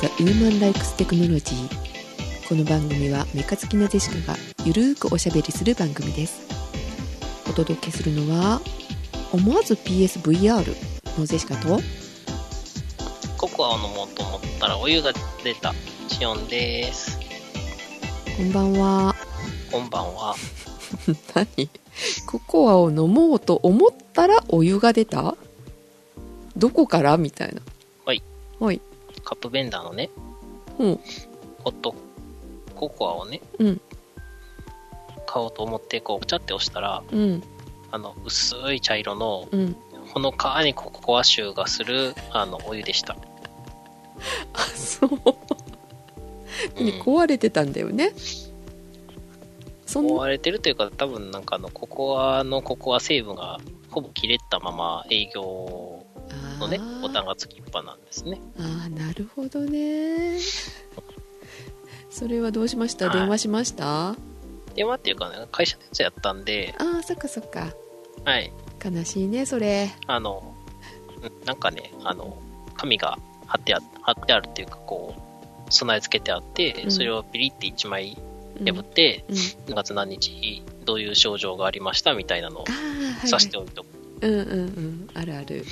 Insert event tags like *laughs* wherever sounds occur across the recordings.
The Human Likes Technology この番組はメカ好きなジェシカがゆるーくおしゃべりする番組です。お届けするのは思わず PSVR のジェシカとココアを飲もうと思ったらお湯が出たシオンです。こんばんは。こんばんは。*laughs* 何？ココアを飲もうと思ったらお湯が出た？どこから？みたいな。はい。はいカップベンダーのねうん。ホットココアをねうん。買おうと思ってこうチャって押したらうん。あの薄い茶色のうん。ほのかにココア臭がするあのお湯でした、あそう。うん、壊れてたんだよね。そんな。覆われてるというか多分なんかあのココアのココア成分がほぼ切れたまま営業のねボタンがつきっぱなんですね。ああなるほどね。*laughs* それはどうしました？はい。電話しました、あ電話っていうかね会社のやつやったんで。あそっかそっか。はい。悲しいねそれ。あの、うんなんかね、あの、紙が貼ってあ貼ってあるっていうか、こう、備え付けてあって、うん。それをピリって1枚うん。破って、うん。何月何日、どういう症状がありましたみたいなのをああはい、さしておいておく。うんうんうん。あるある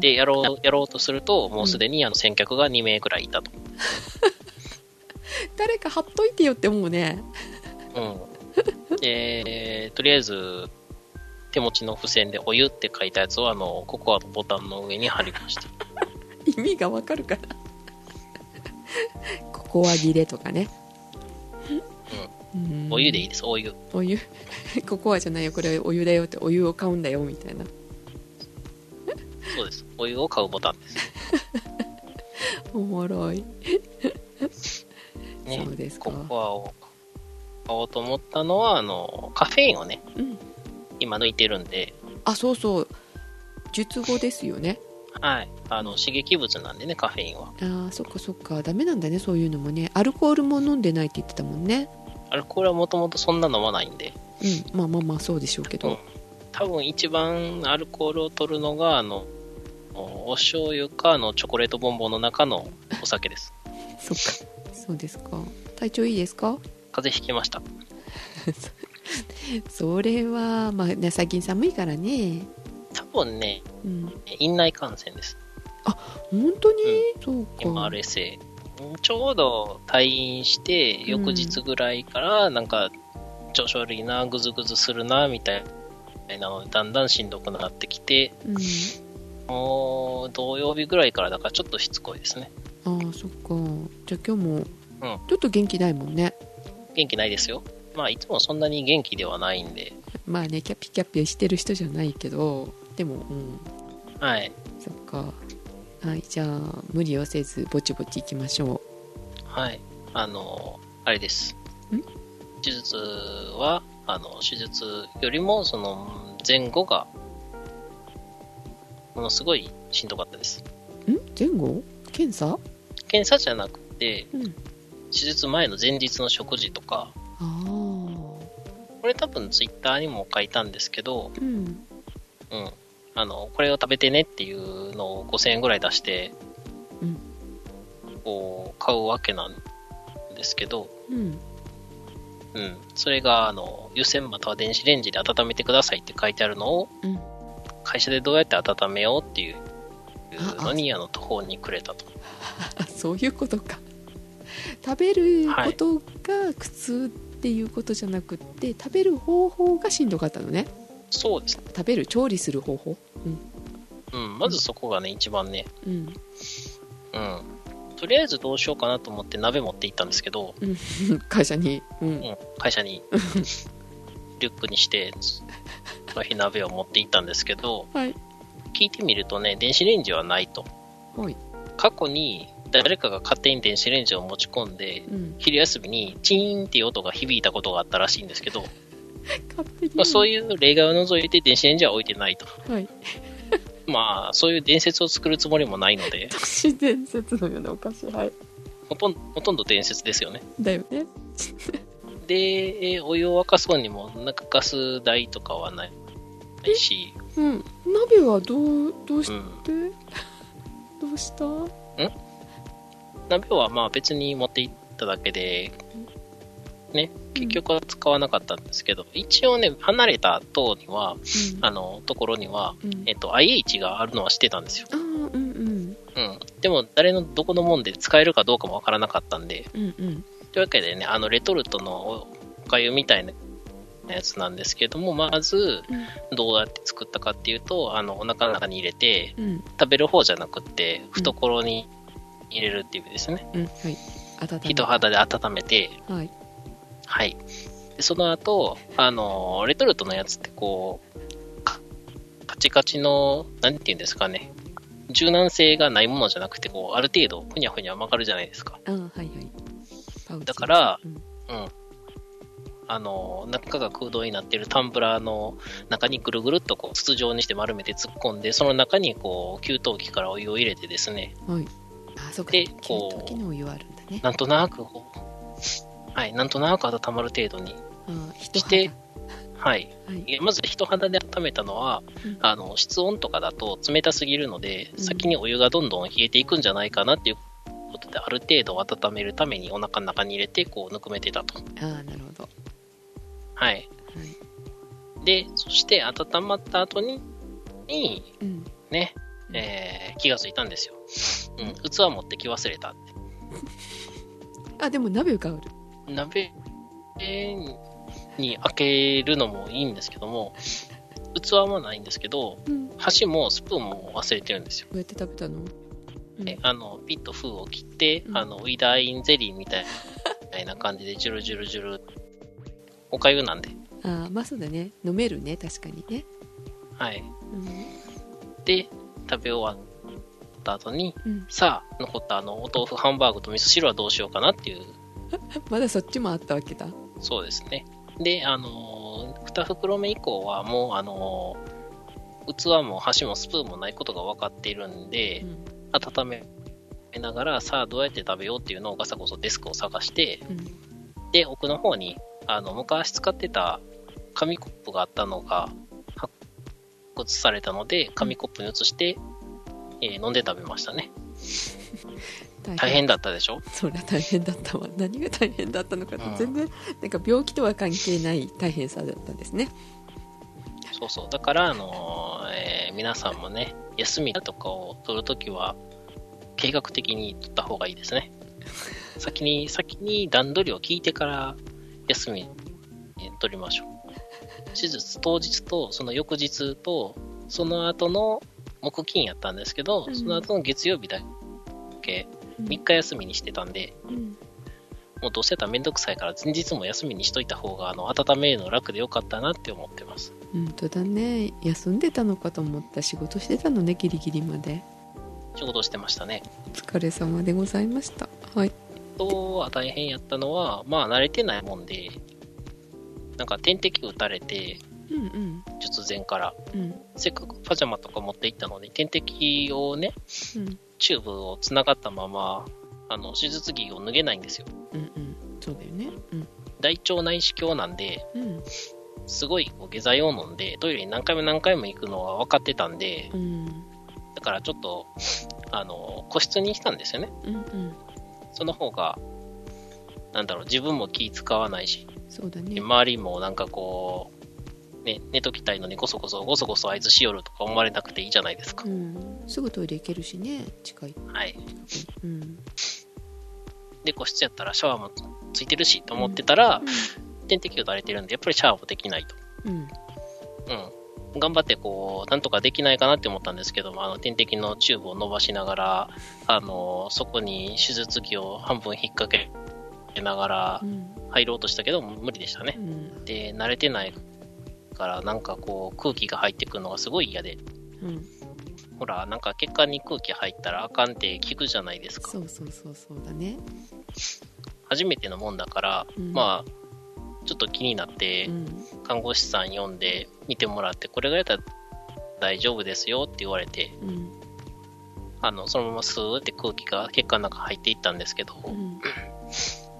で、やろう、やろうとすると、もうすでにあの先客が2名ぐらいいたと。*laughs* 誰か貼っといてよって思うね。うん。で、とりあえず、手持ちの付箋でお湯って書いたやつを、あの、ココアのボタンの上に貼りました。*laughs* 意味がわかるかなここは切れとかね、うん。お湯でいいです、お湯。お湯。ここはじゃないよ。これお湯だよってお湯を買うんだよみたいなそうです。お湯を買うボタンです。*laughs* おもろい。ねそうですか。ココアを買おうと思ったのは、あの、カフェインをね、うん。今抜いてるんで、あそうそう。術後ですよね。はい。あの、刺激物なんでね、カフェインは。あーそっかそっか。ダメなんだねそういうのもね。アルコールも飲んでないって言ってたもんね。アルコールはもともとそんな飲まないんで、うん。まあまあまあそうでしょうけど、うん。多分一番アルコールを取るのが、あの、お醤油か、あの、チョコレートボンボンの中のお酒です。*laughs* そっかそうですか。体調いいですか？風邪ひきました。*laughs* それはまあね最近寒いからね。多分ね、うん。院内感染です。本当に、そうか。MRSA。ちょうど退院して、翌日ぐらいから、なんか、調子悪いな、ぐずぐずするな、みたいなので、だんだんしんどくなってきて、うんもう、土曜日ぐらいから、だからちょっとしつこいですね。ああそっかじゃあ今日もうんちょっと元気ないもんね元気ないですよ。まあ、いつもそんなに元気ではないんで、まあねキャピキャピしてる人じゃないけどでもうんはい。そっかはいじゃあ無理をせずぼちぼちいきましょはい。あの、あれですん？手術は、あの、手術よりも、その、前後が、ものすごいしんどかったです。うん？前後？検査？検査じゃなくて、うん。手術前の前日の食事とか、これ多分ツイッターにも書いたんですけど、うん。うん。あの、これを食べてねっていうのを5000円ぐらい出して、うん。こう、買うわけなんですけど、うん。うん。それが、あの、湯煎または電子レンジで温めてくださいって書いてあるのを、うん会社でどうやって温めようっていうのに、あの、途方に暮れたと。あ *laughs* そういうことか食べることが苦痛っていうことじゃなくって、食べる方法がしんどかったのねそうですね。食べる調理する方法うん。まずそこがね、一番ね、うんうん。とりあえずどうしようかなと思って鍋持って行ったんですけど、うん *laughs* 会社にうんうん、会社に *laughs* リュックにして、その日鍋を持って行ったんですけど、はい。聞いてみるとね、電子レンジはないと。はい。過去に誰かが勝手に電子レンジを持ち込んで、うん。昼休みにチーンっていう音が響いたことがあったらしいんですけど、*laughs* 勝手に。まあ、そういう例外を除いて電子レンジは置いてないと。はい。*laughs* まあ、そういう伝説を作るつもりもないので、都市伝説のようなお菓子はい。ほとんほとんど伝説ですよね。だよね。で、えーお湯を沸かそうにも、なんかガス代とかはないないし、うん。鍋はどうどうしうん。て、どうし *laughs* た？鍋はまあ別に持って行っただけで、ね、結局は使わなかったんですけど、一応ね、離れた塔には、うん。あの、ところには、うん。えっと、IH があるのは知ってたんですよ。うんうん。でも、誰のどこのもんで使えるかどうかもわからなかったんで、うんうん。というわけでね、あの、レトルトのおかゆみたいなやつなんですけども、まず、どうやって作ったかっていうと、あの、お腹の中に入れて、うん。食べる方じゃなくって、懐に入れるっていう意味ですね。うん。はい。人肌で温めて、はい。はい。でその後、あの、レトルトのやつってこう、かカチカチの、なんていうんですかね、柔軟性がないものじゃなくて、こう、ある程度、ふにゃふにゃ曲がるじゃないですか。はいはい。だからうん。うん。あの、中が空洞になってるタンブラーの中にぐるぐるっとこう筒状にして丸めて突っ込んで、その中にこう、給湯器からお湯を入れてですね、はい。あそで給こうお湯あるんだね。なんとなくこう、*laughs* はい、なんとなく温まる程度に、して肌。はい。はい。まず人肌で温めたのは、うん。あの、室温とかだと冷たすぎるので、うん。先にお湯がどんどん冷えていくんじゃないかなっていうことで、ある程度温めるためにお腹の中に入れて、こう、ぬくめてたと。ああなるほどはい。はいで、そして温まった後に、にうんね、えー気がついたんですよ。うん、器持ってき忘れたって。*laughs* あでも鍋がある鍋に開けるのもいいんですけども、器はないんですけど、うんど箸もスプーンも忘れてるんですよ。うやって食べたの？うんであの、ピッと封を切って、うんあの、ウィダーインゼリーみたいな感じで、ジュルジュルジュル、おかゆなんで。ああまあそうだね。飲めるね確かにね。はい。うん。で、食べ終わった後に、うん。さあ、残ったあの、お豆腐ハンバーグと味噌汁はどうしようかなっていう、*laughs* まだそっちもあったわけだ。そうですね。で、あのー、2袋目以降はもう、あのー器も箸もスプーンもないことが分かっているんで、うん。温めながら、さあどうやって食べようっていうのをガサゴソデスクを探して、うん。で、奥の方に、あの、昔使ってた紙コップがあったのが発掘されたので、紙コップに移して、えー飲んで食べましたね。大変だったでしょ？そりゃ大変だったわ *laughs* 何が大変だったのかうんと全然なんか病気とは関係ない大変さだったんですねそうそう。だから、あのーえー皆さんもね、休みとかを取るときは、計画的に取った方がいいですね。*laughs* 先に、先に段取りを聞いてから、休み、えー取りましょう。手術当日と、その翌日と、その後の木金やったんですけど、うん。その後の月曜日だけ、3日休みにしてたんで、うん。もうどうせやったらめんどくさいから前日も休みにしといた方が、あの、温めるの楽でよかったなって思ってます。本当だね。休んでたのかと思った仕事してたのねギリギリまで。仕事してましたね。お疲れ様でございました。はいとは大変やったのは、まあ慣れてないもんで、なんか点滴打たれて、うんうん。術前から、うん。せっかくパジャマとか持って行ったのに、点滴をね、うん。チューブを繋がったまま、あの、手術着を脱げないんですよ。うんうん。そうだよね。うん。大腸内視鏡なんで、うん。すごいこう下剤を飲んで、トイレに何回も何回も行くのは分かってたんで、うん。だからちょっと、あの、個室にしたんですよね。うんうんその方が、なんだろう、自分も気使わないし、そうだねで周りもなんかこう、ね、寝ときたいのにごそごそ、ごそごそあいつしよるとか思われなくていいじゃないですかう。んすぐトイレ行けるしね近いはい。うんで、個室やったらシャワーもついてるしと思ってたら、点滴を打たれてるんで、やっぱりシャワーもできないと。うんうん。頑張ってこう、なんとかできないかなって思ったんですけども、あの、点滴のチューブを伸ばしながら、あの、そこに手術着を半分引っ掛けながらうん入ろうとしたけど、無理でしたね。う。ん。で、慣れてないから、なんかこう、空気が入ってくるのがすごい嫌で、うん。ほら、なんか血管に空気入ったらあかんって聞くじゃないですか。そうそうそうそうだね。初めてのもんだから、うん。まあ、ちょっと気になってう、ん看護師さん呼んで見てもらって、これがやったら大丈夫ですよって言われて、うんあの、そのままスーって空気が血管の中入っていったんですけど、うん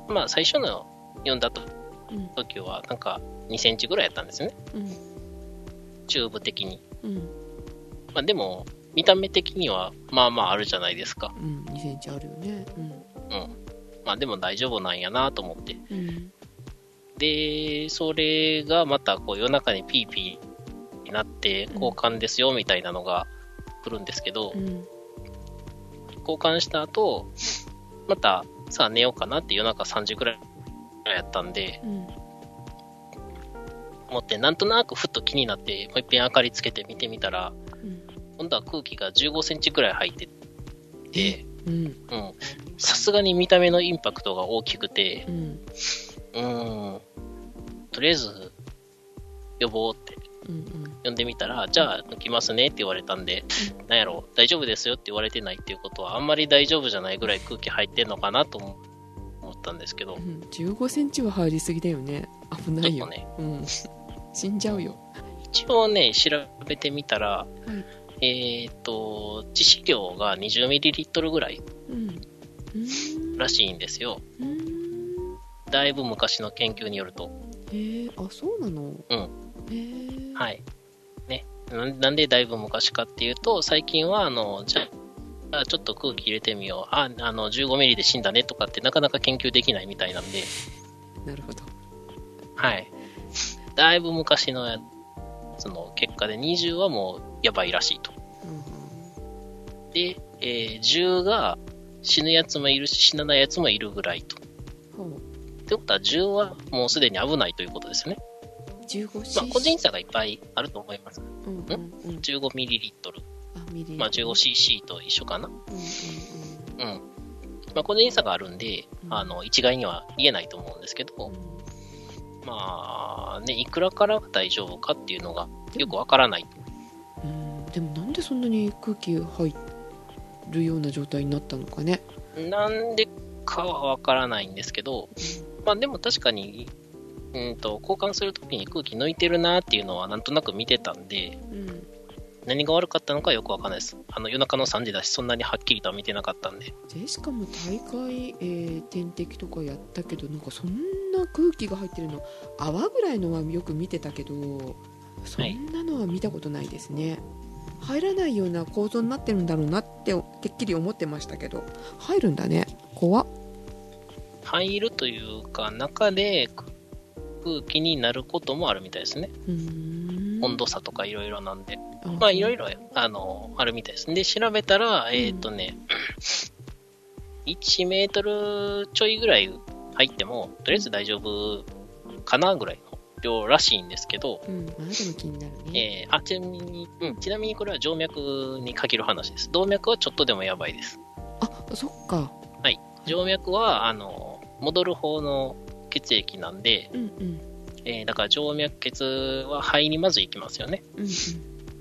まあ、最初の読んだうん時は、なんか2センチぐらいやったんですね。うんチューブ的に。うんまあ、でも、見た目的には、まあまああるじゃないですか。うん2センチあるよねうんうん。まあでも大丈夫なんやなと思って。うんで、それがまたこう夜中にピーピーになって交換ですよみたいなのが来るんですけど、うん。交換した後、またさあ寝ようかなって夜中3時くらいやったんで、うん。思ってなんとなくふっと気になってもう一遍明かりつけて見てみたら、うん。今度は空気が15センチくらい入ってて。さすがに見た目のインパクトが大きくて、うん。うーん。とりあえず、呼ぼうって。うん呼んでみたら、じゃあ抜きますねって言われたんで、なんやろ、大丈夫ですよって言われてないっていうことは、あんまり大丈夫じゃないぐらい空気入ってんのかなと思思ったんですけど。う、ん。15センチは入りすぎだよね。危ないよ。ね、うん。死んじゃうよ。一応ね、調べてみたら、はい。えっ、と、致死量が 20ml ぐらいうん。らしいんですよ。だいぶ昔の研究によると。へえあそうなの？うんへえはい。ね。なんなんでだいぶ昔かっていうと、最近は、あの、じゃあ、ちょっと空気入れてみよう。あ、あの、15ミリで死んだねとかってなかなか研究できないみたいなんで、*laughs* なるほどはい。だいぶ昔のやつの結果で20はもうやばいらしいと。うんで、えー10が死ぬやつもいるし、死なないやつもいるぐらいと。ほうってことは10はもうすでに危ないということですね。15cc まあ、個人差がいっぱいあると思います。うんうんうん15ミリリットル。まあ、15cc と一緒かな。うんうんうん。まあ、個人差があるんで、うんあの、一概には言えないと思うんですけど、うんまあ、ね、いくらからが大丈夫かっていうのがよくわからない。うんでもなんでそんなに空気入るような状態になったのかねなんでかはわからないんですけど、まあでも確かに、うんと、交換するときに空気抜いてるなっていうのはなんとなく見てたんで、うん。何が悪かったのかよくわかんないです。あの、夜中の3時だし、そんなにはっきりとは見てなかったんで。でしかも大会、えー点滴とかやったけどなんかそんな空気が入ってるの泡ぐらいのはよく見てたけどそんなのは見たことないですね、入らないような構造になってるんだろうなっててっきり思ってましたけど。入るんだね。怖っ入るというか、中で空気になることもあるみたいですね。うーん温度差とかいろいろなんで。あまあいろいろ、あの、あるみたいです。で、調べたら、えっ、とね、1メートルちょいぐらい入っても、とりあえず大丈夫かなぐらいの量らしいんですけど、うんまあでも気になるね、えーあ、ちなみに、うん、ちなみにこれは静脈に限る話です。動脈はちょっとでもやばいです。あそっか静脈は、あの、戻る方の血液なんで、うんうん。えーだから静脈血は肺にまず行きますよね。うんうん。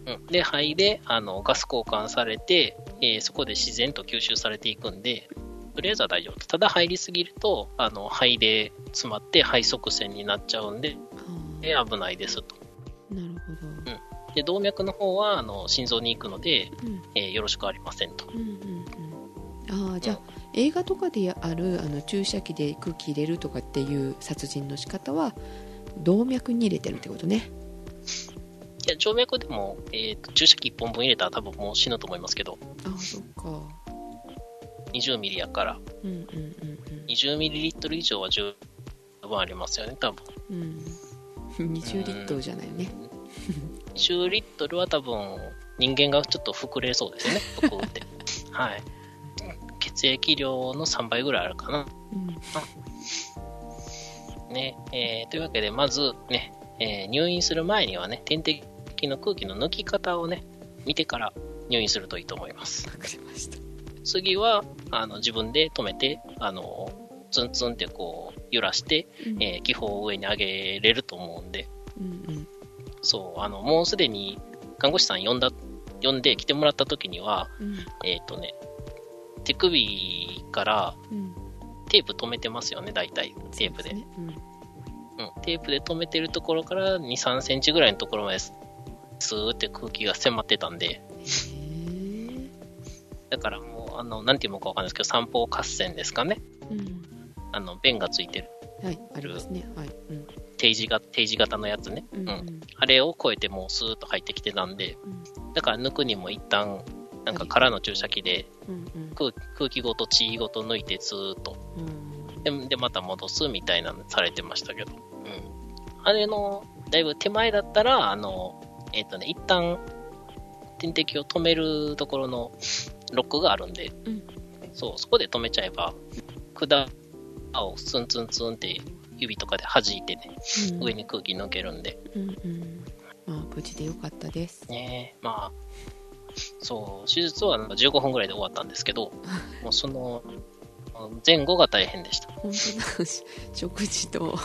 うん、で、肺であのガス交換されて、えーそこで自然と吸収されていくんで、とりあえずは大丈夫。ただ入りすぎると、あの肺で詰まって肺塞栓になっちゃうんで、あえー危ないですと。ーなるほど。で、動脈の方はあの心臓に行くので、うん。えーよろしくありませんと。うんうんうん、ああじゃあ、映画とかであるあの注射器で空気入れるとかっていう殺人の仕方は動脈に入れてるってことね。いや、静脈でも、えーと注射器1本分入れたら多分もう死ぬと思いますけど、ああそっか。20ミリやから、うんうんうん20ミリリットル以上は十分ありますよね、多分。うん。うん20リットルじゃないね。20リットルは多分人間がちょっと膨れそうですよね、ぷくって。*laughs* はい。血液量の3倍ぐらいあるかな。うんね。えーというわけで、まずね、えー入院する前にはね、点滴の空気の抜き方をね、見てから入院するといいと思います。わかりました次は、あの、自分で止めて、あの、ツンツンってこう、揺らして、うんえー気泡を上に上げれると思うんで、うんうんそう、あの、もうすでに看護師さん呼んだ、呼んで来てもらった時には、うんえっ、とね、手首からうん。テープ止めてますよね、大体。テープで。そうすね。うん。うん。テープで止めてるところから2、3センチぐらいのところまでスーって空気が迫ってたんで、だからもう、あの、なんていうのかわかんないですけど、三方合戦ですかね。うん。あの、弁がついてる。はいありますね。はい。うん。定時が定時型のやつね。うん。うん。あれを超えてもうスーッと入ってきてたんで、うん。だから抜くにも一旦なんか空の注射器でうん空空気ごと血ごと抜いてずーっと。うん。うんででまた戻すみたいなのされてましたけど、うん、あれのだいぶ手前だったらあのえっ、とね一旦点滴を止めるところのロックがあるんで、うん。そうそこで止めちゃえば管をツンツンツンって指とかで弾いてね、うん。上に空気抜けるんで。うんうん。まあ無事でよかったです。ねまあそう手術はなんか15分ぐらいで終わったんですけどもうその前後が大変でした。本当だ。食事と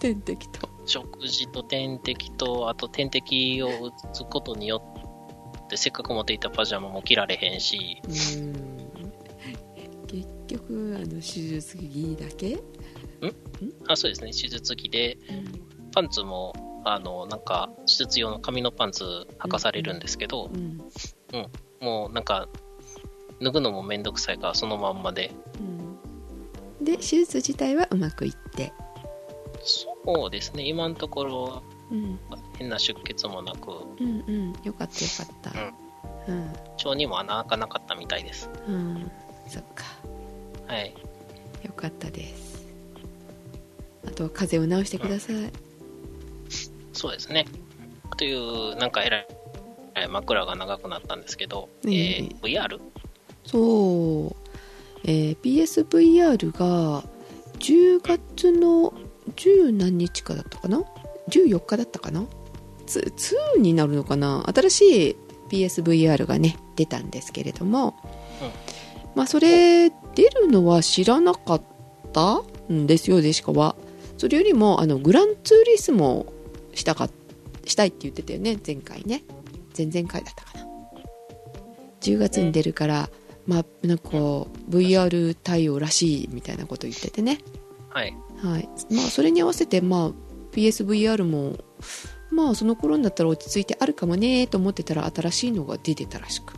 点滴と。食事と点滴と、あと点滴を打つことによって、せっかく持っていたパジャマも着られへんし、うん。結局あの手術着だけ？あそうですね、手術着で、うん。パンツも、あの、なんか、手術用の紙のパンツ履かされるんですけど、うんもうなんか、脱ぐのもめんどくさいから、そのまんまで。うん。で手術自体はうまくいって。そうですね、今のところ、うん。変な出血もなく、うんうん。よかったよかった。うん。腸にも穴開かなかったみたいです。うん。そっか。はい。よかったです。あとは風邪を治してくださいそうですね。という、なんかえらい、えー枕が長くなったんですけど、ええ。ー VR? そう、えー PSVR が10月の10何日かだったかな？14日だったかな？ツ2になるのかな？新しい PSVR がね出たんですけれども、まあそれ出るのは知らなかったんですよデシカは。それよりもあのグランツーリスモしたかしたいって言ってたよね前回ね。前々回だったかな。10月に出るから、まあなんか VR 対応らしいみたいなこと言っててね。はい。はい。まあそれに合わせてまあ PSVR もまあその頃になったら落ち着いてあるかもねと思ってたら新しいのが出てたらしく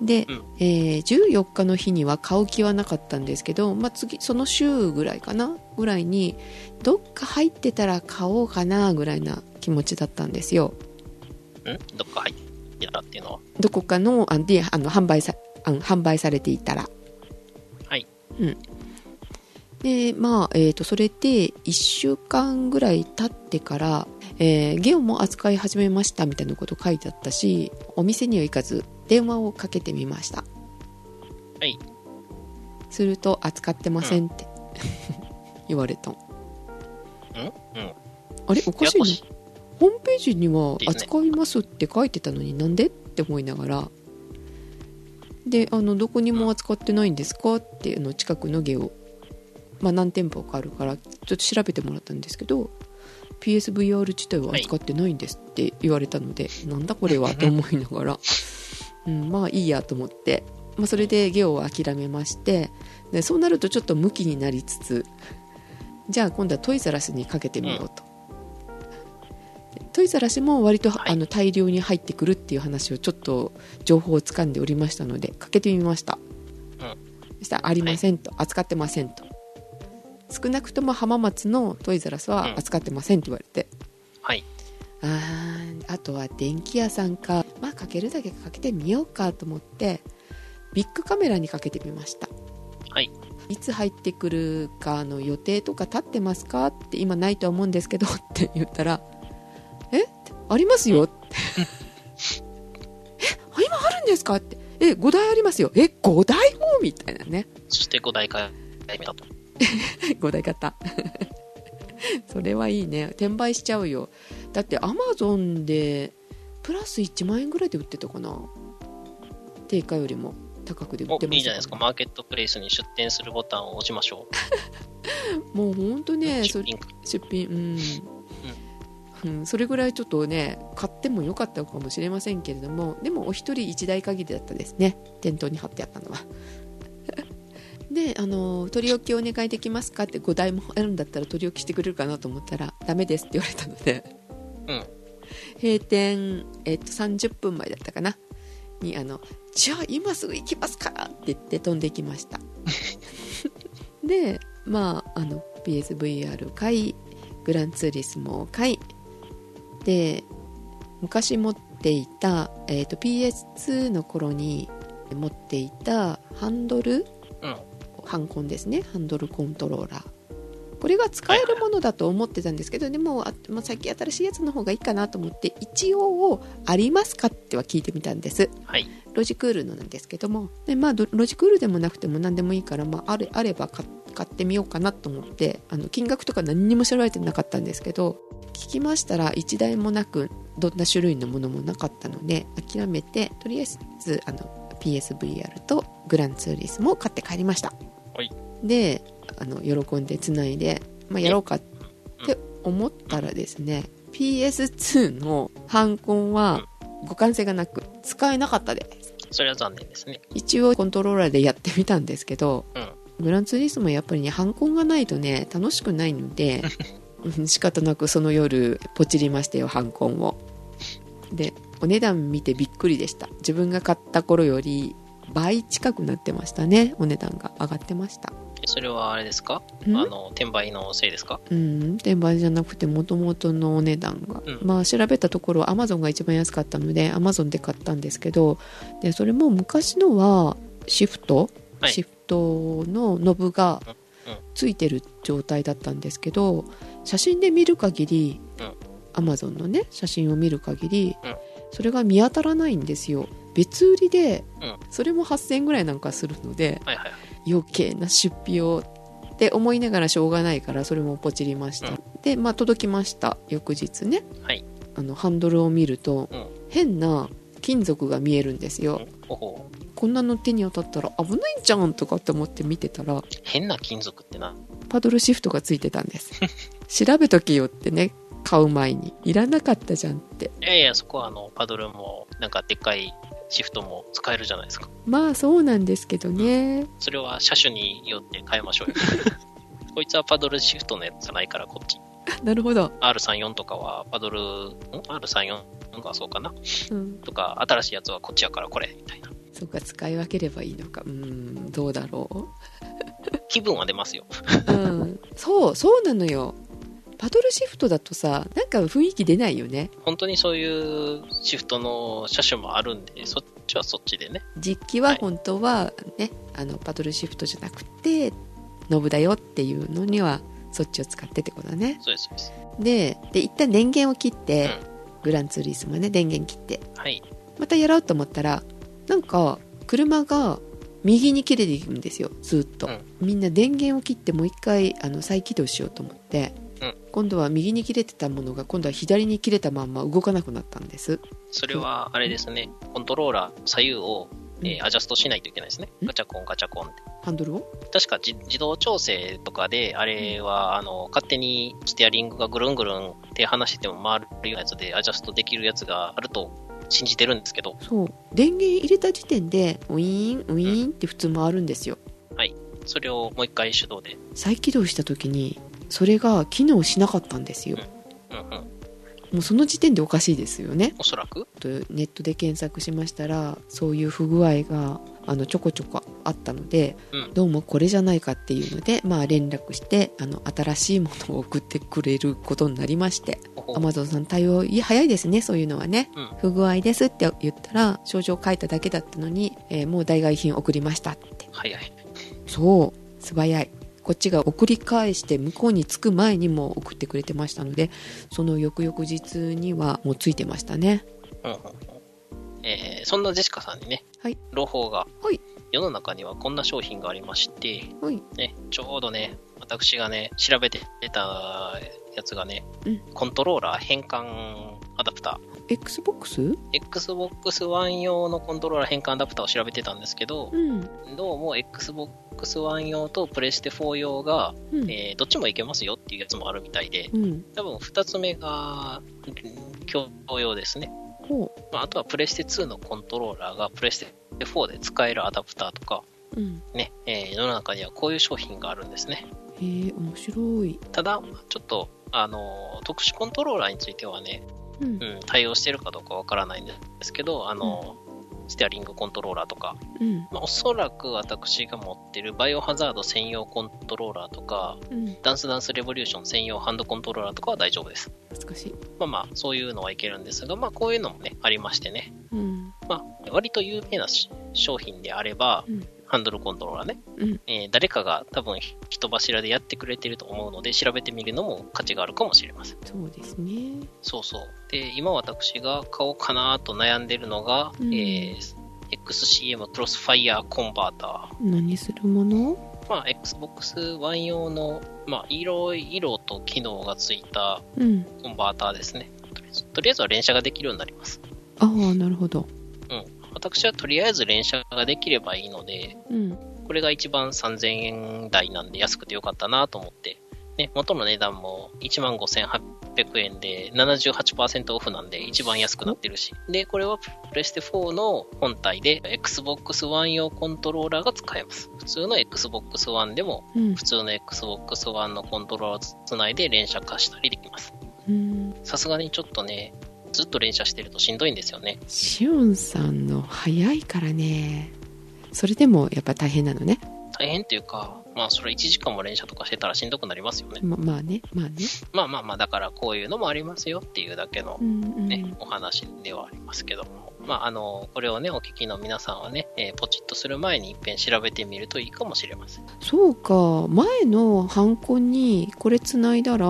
で、うん。えー14日の日には買う気はなかったんですけど、まあ、次その週ぐらいかなぐらいにどっか入ってたら買おうかなぐらいな気持ちだったんですよ。んどっか入ってたっていうのは？どこかのあであの販売さあの販売されていたら。はい。うん。でまあ、えー、とそれで1週間ぐらい経ってから、えーゲオも扱い始めましたみたいなこと書いてあったしお店には行かず電話をかけてみました。はい。すると扱ってませんって、言われた。ん？うん。あれ？おかしいなホームページには扱いますって書いてたのになんでって思いながら。であのどこにも扱ってないんですかってあの近くのゲオ、まあ、何店舗かあるからちょっと調べてもらったんですけど PSVR 自体は扱ってないんですって言われたので、なんだこれはと思いながら、うん、まあいいやと思って、まあ、それでゲオを諦めまして。でそうなるとちょっとムキになりつつじゃあ今度はトイザラスにかけてみようと、トイザラスも割と、はい。あの大量に入ってくるっていう話をちょっと情報をつかんでおりましたのでかけてみました、そしたらありませんと、扱ってませんと。少なくとも浜松のトイザラスは扱ってませんと言われて、はい。あーあとは電気屋さんか。まあかけるだけかけてみようかと思ってビッグカメラにかけてみました。はい。いつ入ってくるかの予定とか立ってますかって今ないとは思うんですけどって言ったらえ？ありますよ。っ *laughs* てえあ今あるんですか？って。え5台ありますよ。え5台も？みたいなね。そして5台買い目だと。*laughs* 5台買った *laughs* それはいいね。転売しちゃうよ。だってアマゾンでプラス1万円ぐらいで売ってたかな？定価よりも高くで売おってました。いいじゃないですか。マーケットプレイスに出店するボタンを押しましょ *laughs* もうほんとね出品出品うん、うん、それぐらいちょっとね買ってもよかったかもしれませんけれどもでもお一人1台限りだったですね。店頭に貼ってあったのはであの取り置きお願いできますかって5台もあるんだったら取り置きしてくれるかなと思ったらダメですって言われたのでうん。閉店、えっと、30分前だったかなにあの「じゃあ今すぐ行きますから!」って言って飛んできました *laughs* でまああの PSVR 買いグランツーリスモを買いで昔持っっていた、えー、と PS2 の頃に持っていたハンドル、うんハンコンですね。ハンドルコントローラー。これが使えるものだと思ってたんですけど、でもあもう最近新しいやつの方がいいかなと思って一応ありますかっては聞いてみたんです。はい。ロジクールのなんですけども。で、まあ、ロロジクールでもなくても何でもいいから、まあ、あれあれば買買ってみようかなと思ってあの金額とか何にも調べてなかったんですけど聞きましたら1台もなくどんな種類のものもなかったので諦めてとりあえずあの PSVR とグランツーリスモを買って帰りました。はいであの喜んでつないで、まあ、やろうかって思ったらですね PS2 のハンコンは互換性がなく使えなかったです。それは残念ですね。一応コントローラーでやってみたんですけどうん。グランツーリスモやっぱりねハンコンがないとね楽しくないのでうん *laughs* 仕方なくその夜ポチりましたよハンコンを。でお値段見てびっくりでした。自分が買った頃より倍近くなってましたね。お値段が上がってました。それはあれですか？ん？あの、転売のせいですか？うん転売じゃなくてもともとのお値段が、うん。まあ調べたところアマゾンが一番安かったのでアマゾンで買ったんですけどでそれも昔のはシフト、はい。シフトのノブがついてる状態だったんですけど写真で見る限り、うん。アマゾンのね写真を見る限り、うんそれが見当たらないんですよ。別売りで、うん。それも8000円ぐらいなんかするのではいはい。余計な出費をって思いながらしょうがないからそれもポチりました、うん。でまあ届きました。翌日ね。はい。あのハンドルを見ると、うん。変な金属が見えるんですよ、ほほこんなの手に当たったら危ないんじゃんとかって思って見てたら変な金属ってな。パドルシフトがついてたんです。*laughs* 調べとけよってね買う前にいらなかったじゃんっていやいや、そこはあの、パドルも、なんかでっかいシフトも使えるじゃないですか。まあそうなんですけどねそれは車種によって変えましょうよ。*laughs* こいつはパドルシフトのやつじゃないから、こっち。なるほど、R34 とかはパドル、ん ?R34 とかはそうかなうん、とか、新しいやつはこっちやからこれ、みたいな。そうか使い分ければいいのかうーんどうだろ気分は出ますよ。う、うん、そうそうなのよパドルシフトだとさなんか雰囲気出ないよね。本当にそういうシフトの車種もあるんで、そっちはそっちでね。実機は本当はね、あのパドルシフトじゃなくてノブだよっていうのにはそっちを使ってってことだね。そうです、そうです。でで一旦電源を切って、うん。グランツーリスモね電源切って。はい。またやろうと思ったらなんか車が右に切れていくんですよずっと、うん。みんな電源を切ってもう一回あの再起動しようと思って、うん今度は右に切れてたものが今度は左に切れたまんま動かなくなったんです。それは、あれですね、コントローラー左右を、えーうんアジャストしないといけないですね。ん？ガチャコン、ガチャコンって。ハンドルを？確か自自動調整とかで、あれは、あの、勝手にステアリングがぐるんぐるん手離してても回るようなやつでアジャストできるやつがあると信じてるんですけど、そう。電源入れた時点でウィーンウィーンって普通回るんですよ。それをもう一回手動で。再起動した時にそれが機能しなかったんですようんうん。もうその時点でおかしいですよねおそらく？とネットで検索しましたらそういう不具合があのちょこちょこあったので、うんどうもこれじゃないかっていうので、まあ、連絡してあの新しいものを送ってくれることになりましてアマゾンさん対応いや早いですねそういうのはねうん。不具合ですって言ったら症状書いただけだったのに、えーもう代替品送りましたって早い。そう素早いこっちが送り返して向こうに着く前にもう送ってくれてましたのでその翌々日にはもうついてましたね。うんうんうん。えーそんなジェシカさんにね、はい。朗報が、はい。世の中にはこんな商品がありまして、はい。ね、ちょうどね、私がね、調べて出たやつがね、うん。コントローラー変換アダプター、XBOX? Xbox One 用のコントローラー変換アダプターを調べてたんですけど、うん。どうも Xbox One 用とプレステ4用が、うん。えーどっちもいけますよっていうやつもあるみたいで、うん。多分2つ目がうん共用ですね。ほまあ、あとはプレステ2のコントローラーがプレステ4で使えるアダプターとか、ううん。ね、えー世の中にはこういう商品があるんですね。へえ面白い。ただ、ちょっと、あの、特殊コントローラーについてはね、うん。うん、対応してるかどうかわからないんですけど、あの、ステアリングコントローラーとか、うん。まあ、おそらく私が持ってるバイオハザード専用コントローラーとか、うん。ダンスダンスレボリューション専用ハンドコントローラーとかは大丈夫です。懐かしい。まあまあ、そういうのはいけるんですが、まあこういうのもね、ありましてね。うん。まあ、割と有名なし商品であれば、うんハンドルコントローラーね、うんえー誰かが多分人柱でやってくれてると思うので、調べてみるのも価値があるかもしれません。そうですねそうそう。で、今私が買おうかなと悩んでるのが、うんえー XCM クロスファイヤーコンバーター。何するもの？まあ、Xbox One 用の、まあ、色色と機能がついたうんコンバーターですね。とりあえずとりあえずは連射ができるようになります。ああなるほどうん。私はとりあえず連射ができればいいので、うんこれが一番3000円台なんで安くてよかったなと思って、ね、元の値段も15,800円で78%オフなんで一番安くなってるし。で、これはプレステ4の本体で Xbox One 用コントローラーが使えます。普通の Xbox One でもうん普通の Xbox One のコントローラーをつないで連射化したりできます。うんさすがにちょっとね、ずっと連射してるとしんどいんですよね。しおんさんの早いからねそれでもやっぱ大変なのね大変っていうか、まあそれ1時間も連射とかしてたらしんどくなりますよね。ままあねまあねまあまあまあ、だからこういうのもありますよっていうだけのうんうんね、お話ではありますけども。まあ、あの、これをね、お聞きの皆さんはね、えーポチッとする前に一遍調べてみるといいかもしれません。そうか前のハンコにこれつないだら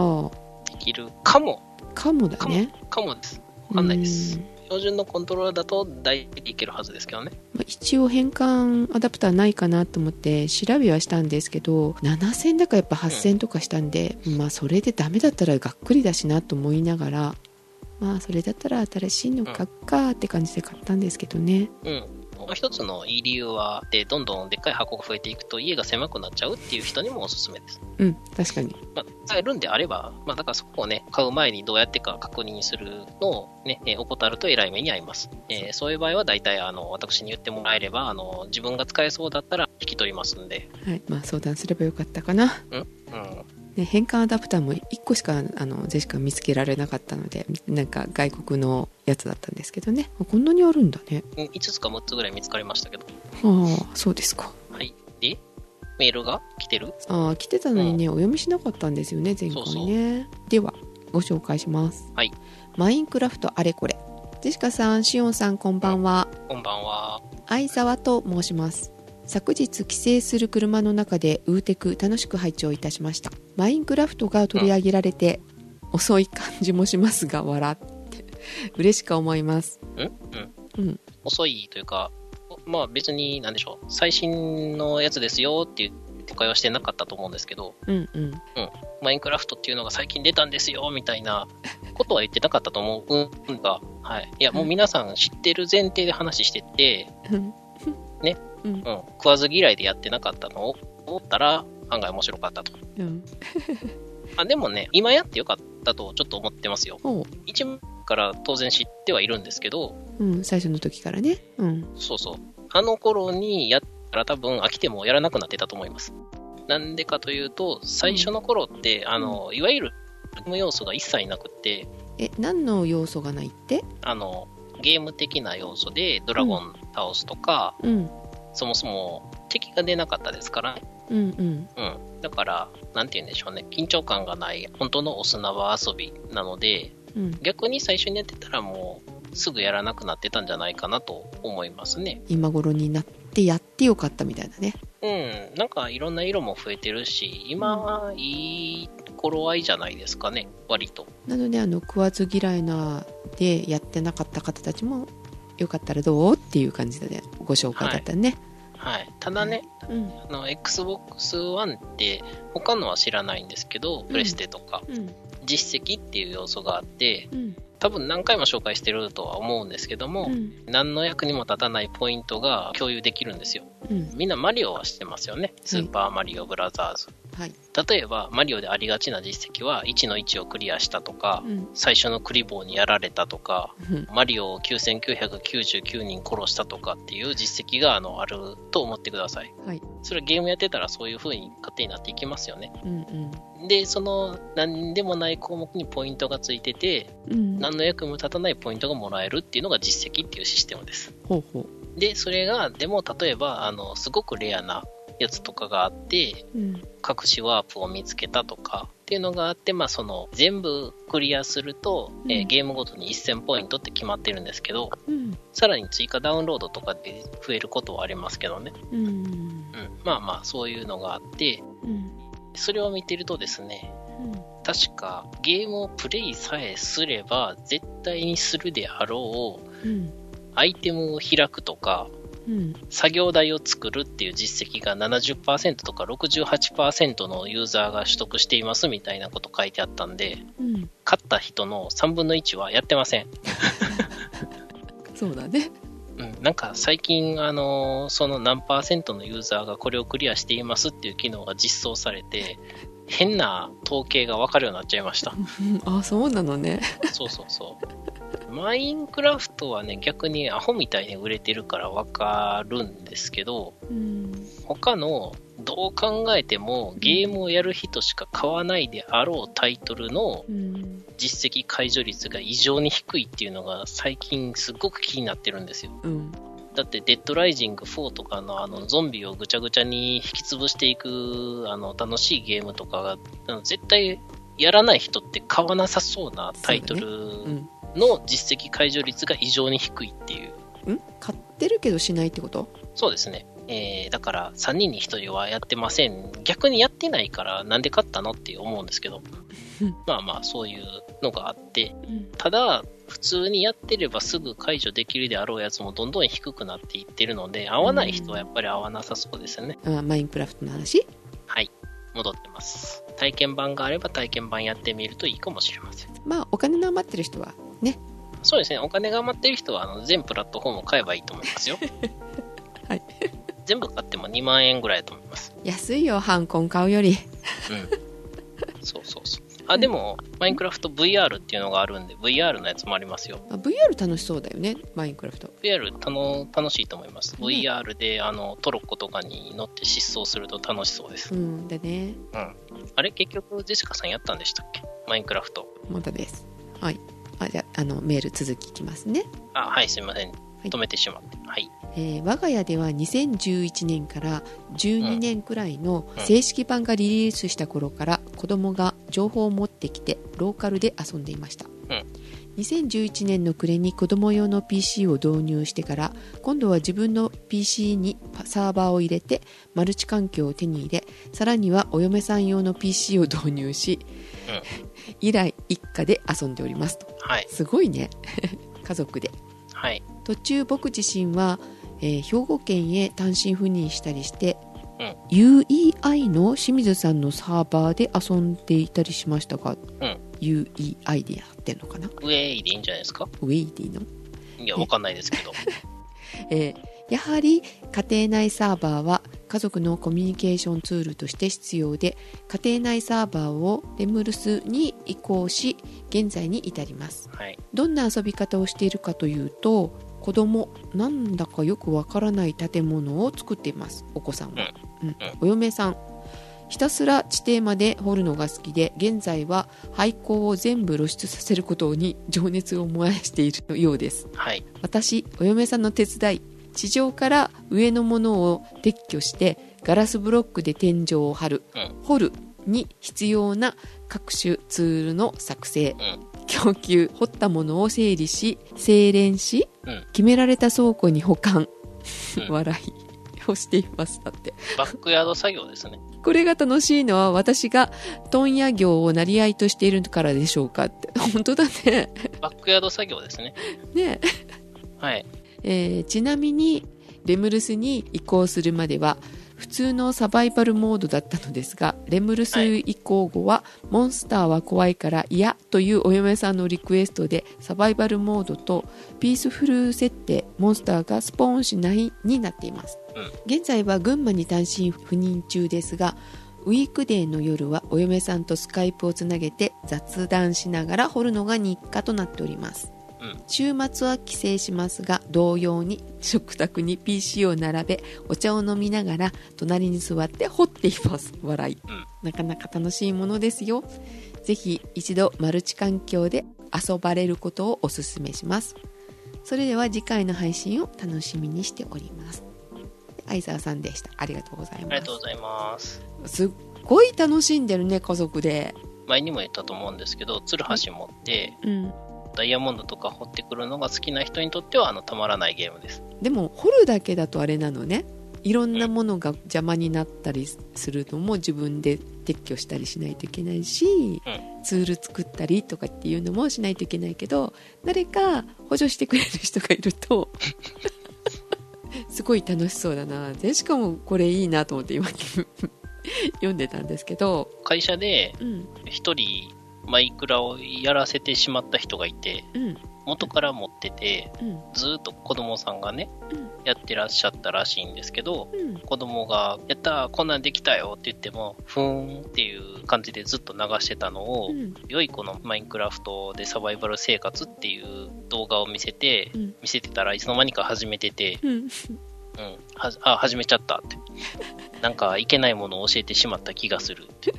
できるかも、かもだねかもです。わかんないですうん。標準のコントローラーだと大体いけるはずですけどね。まあ一応変換アダプターないかなと思って調べはしたんですけど7000だかやっぱ8000とかしたんで、まあそれでダメだったらがっくりだしなと思いながらまあそれだったら新しいの買っかって感じで買ったんですけどねうん。もう一つのいい理由は、で、どんどんでっかい箱が増えていくと家が狭くなっちゃうっていう人にもおすすめです。うん確かにまあ、使えるんであれば、まあ、だからそこをね、買う前にどうやってか確認するのをね、えー怠ると偉い目に遭います。えーそういう場合は大体、あの、私に言ってもらえれば、あの、自分が使えそうだったら引き取りますんで、はいまあ相談すればよかったかな、うん。ね、変換アダプターも1個しかあのジェシカ見つけられなかったのでなんか外国のやつだったんですけどね。あこんなにあるんだね。うん5つか6つぐらい見つかりましたけど。ああそうですか。はい。で、メールが来てる？ああ来てたのにね、お読みしなかったんですよね前回ね。ではご紹介します。はい。マインクラフトあれこれ。ジェシカさんシオンさんこんばんは。こんばんは。相沢と申します昨日帰省する車の中でウーテク楽しく拝聴いたしました。マインクラフトが取り上げられて、遅い感じもしますが笑って。嬉しく思います。ん？うん。うん。遅いというか、まあ別に、なんでしょう、最新のやつですよっていう誤解はしてなかったと思うんですけど、うん。うん。マインクラフトっていうのが最近出たんですよ、みたいなことは言ってなかったと思うんが、はい。いや、もう皆さん知ってる前提で話してて、うん。ねうん。うん、食わず嫌いでやってなかったのを思ったら、案外面白かったと。うん。*laughs* あでもね、今やってよかったとちょっと思ってますよ。一部から当然知ってはいるんですけど、うん最初の時からね。うん。そうそう。あの頃にやったら多分飽きてもやらなくなってたと思います。なんでかというと、最初の頃って、あの、いわゆるゲーム要素が一切なくって、え何の要素がないって？あの、ゲーム的な要素でドラゴン倒すとか、うんそもそも敵が出なかったですからね。うんうんうん。だから、なんて言うんでしょうね。緊張感がない、本当のお砂場遊びなので、うん逆に最初にやってたらもう、すぐやらなくなってたんじゃないかなと思いますね。今頃になってやってよかったみたいなねうん。なんかいろんな色も増えてるし、今はいい頃合いじゃないですかね。割と。なのであの食わず嫌いなでやってなかった方たちもよかったらどう？っていう感じでご紹介だったね、はい。ただね、うん。あの、Xbox One って、他のは知らないんですけど、プレステとか、うん。実績っていう要素があって、うん。多分何回も紹介してるとは思うんですけども、うん。何の役にも立たないポイントが共有できるんですよ。うん。みんなマリオは知ってますよね。スーパーマリオブラザーズ。はい。例えば、マリオでありがちな実績は、1の1をクリアしたとか、うん。最初のクリボーにやられたとか、うん。マリオを9999人殺したとかっていう実績があのあると思ってください。はい。それゲームやってたらそういう風に勝手になっていきますよね。うんうん。で、その何でもない項目にポイントがついてて、うん。何の役にも立たないポイントがもらえるっていうのが実績っていうシステムです。ほうほう。で、それが、でも例えば、あの、すごくレアなやつとかがあって、うん。隠しワープを見つけたとかっていうのがあって、まあ、その全部クリアすると、えーうんゲームごとに1000ポイントって決まってるんですけど、うん。さらに追加ダウンロードとかで増えることはありますけどね。うん。うん。まあまあ、そういうのがあって、うん。それを見てるとですね、うん。確かゲームをプレイさえすれば絶対にするであろううん。アイテムを開くとかうん作業台を作るっていう実績が70%とか68%のユーザーが取得していますみたいなこと書いてあったんでうん勝った人の3分の1はやってません、そうだね。うん、なんか最近あのーその何パーセントのユーザーがこれをクリアしていますっていう機能が実装されて変な統計が分かるようになっちゃいました。う *laughs* んあそうなのね。そうそうそう。マインクラフトはね、逆にアホみたいに売れてるからわかるんですけど、うん。他のどう考えてもゲームをやる人しか買わないであろうタイトルのうん。実績解除率が異常に低いっていうのが最近すごく気になってるんですよ。うん。だって、デッドライジング4とかのあのゾンビをぐちゃぐちゃに引き潰していくあの楽しいゲームとかが、絶対やらない人って買わなさそうなタイトルうんの実績解除率が異常に低いっていう。ん？買ってるけどしないってこと？そうですね。えー、だから3人に1人はやってません。逆にやってないからなんで買ったのって思うんですけどうん。*laughs* まあまあそういうのがあって、うんただ普通にやってればすぐ解除できるであろうやつもどんどん低くなっていってるので、合わない人はやっぱり合わなさそうですよね。あマインクラフトの話？はい。戻ってます。体験版があれば体験版やってみるといいかもしれません。まあお金の余ってる人はねそうですね。お金が余ってる人はあの全プラットフォームを買えばいいと思いますよ。*laughs* はい。全部買っても2万円ぐらいだと思います。安いよハンコン買うよりうん。そうそうそう。あ、でも、マインクラフト VR っていうのがあるんで、VR のやつもありますよ。あ VR 楽しそうだよねマインクラフト VR たの楽しいと思います。うん VR で、あの、トロッコとかに乗って疾走すると楽しそうです。うんだねうん。あれ結局、ジェシカさんやったんでしたっけ？マインクラフト。まだですはいあじゃああのメール続きいきますねあ、はい、すいません。い止めてしまって。はい。えー我が家では2011年から12年くらいのうん正式版がリリースした頃から子供が情報を持ってきてローカルで遊んでいました、ん2011年の暮れに子供用の PC を導入してから今度は自分の PC にサーバーを入れてマルチ環境を手に入れさらにはお嫁さん用の PC を導入し、以来一家で遊んでおりますと。はい。すごいね。*laughs* 家族で。はい。途中僕自身は、えー兵庫県へ単身赴任したりして、うん。UEI UEI の清水さんのサーバーで遊んでいたりしましたが、うん UEI でやってんのかな？ウェイでいいんじゃないですか？ウェイディの、いや、わかんないですけど。*laughs* えーやはり家庭内サーバーは家族のコミュニケーションツールとして必要で家庭内サーバーをレムルスに移行し現在に至ります。はい。どんな遊び方をしているかというと子供なんだかよくわからない建物を作っていますお子さんは、うん。お嫁さんひたすら地底まで掘るのが好きで現在は廃校を全部露出させることに情熱を燃やしているようですはい。私お嫁さんの手伝い地上から上のものを撤去してガラスブロックで天井を張る、うん掘るに必要な各種ツールの作成、うん。供給掘ったものを整理し精錬しうん。決められた倉庫に保管、うん *laughs* 笑いをしていますだってバックヤード作業ですね。これが楽しいのは私が問屋業をなり合いとしているからでしょうかって本当だねバックヤード作業ですね。ねはい。えーちなみにレムルスに移行するまでは普通のサバイバルモードだったのですがレムルス移行後は、モンスターは怖いから嫌というお嫁さんのリクエストでサバイバルモードとピースフル設定モンスターがスポーンしないになっています、現在は群馬に単身赴任中ですがウィークデーの夜はお嫁さんとスカイプをつなげて雑談しながら掘るのが日課となっておりますうん。週末は帰省しますが同様に食卓に PC を並べお茶を飲みながら隣に座って掘っています。笑い、うんなかなか楽しいものですよ。ぜひ一度マルチ環境で遊ばれることをおすすめします。それでは次回の配信を楽しみにしております。相沢さんでした。ありがとうございます。ありがとうございます。すっごい楽しんでるね家族で。前にも言ったと思うんですけど、ツルハシ持って、うんダイヤモンドとか掘ってくるのが好きな人にとっては、あの、たまらないゲームです。でも掘るだけだとあれなのね。いろんなものが邪魔になったりするのも自分で撤去したりしないといけないし、ツール作ったりとかっていうのもしないといけないけど誰か補助してくれる人がいると *laughs* すごい楽しそうだなでしかもこれいいなと思って今 *laughs* 読んでたんですけど、会社でうん。一人マイクラをやらせてしまった人がいて、うん。元から持ってて、うん。ずーっと子供さんがね、うん。やってらっしゃったらしいんですけど、うん。子供が、やったー、こんなんできたよって言っても、ふーんっていう感じでずっと流してたのを、うん。良い子のマインクラフトでサバイバル生活っていう動画を見せて、うん。見せてたらいつの間にか始めてて、うん。うん、はあ、始めちゃったって。なんかいけないものを教えてしまった気がするって。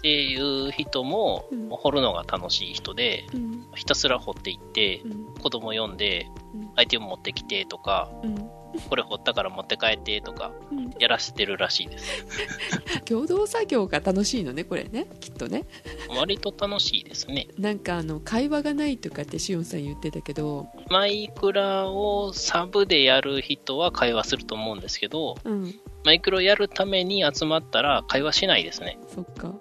っていう人もうん、掘るのが楽しい人で、うん。ひたすら掘っていってう、ん。子供呼んでうん、アイテム持ってきてとか、うん。これ掘ったから持って帰ってとか、うん。やらせてるらしいです。*laughs* 共同作業が楽しいのねこれね。きっとね。割と楽しいですね。なんかあの会話がないとかってしおんさん言ってたけどマイクラをサブでやる人は会話すると思うんですけど、うん。マイクラをやるために集まったら会話しないですね。そっか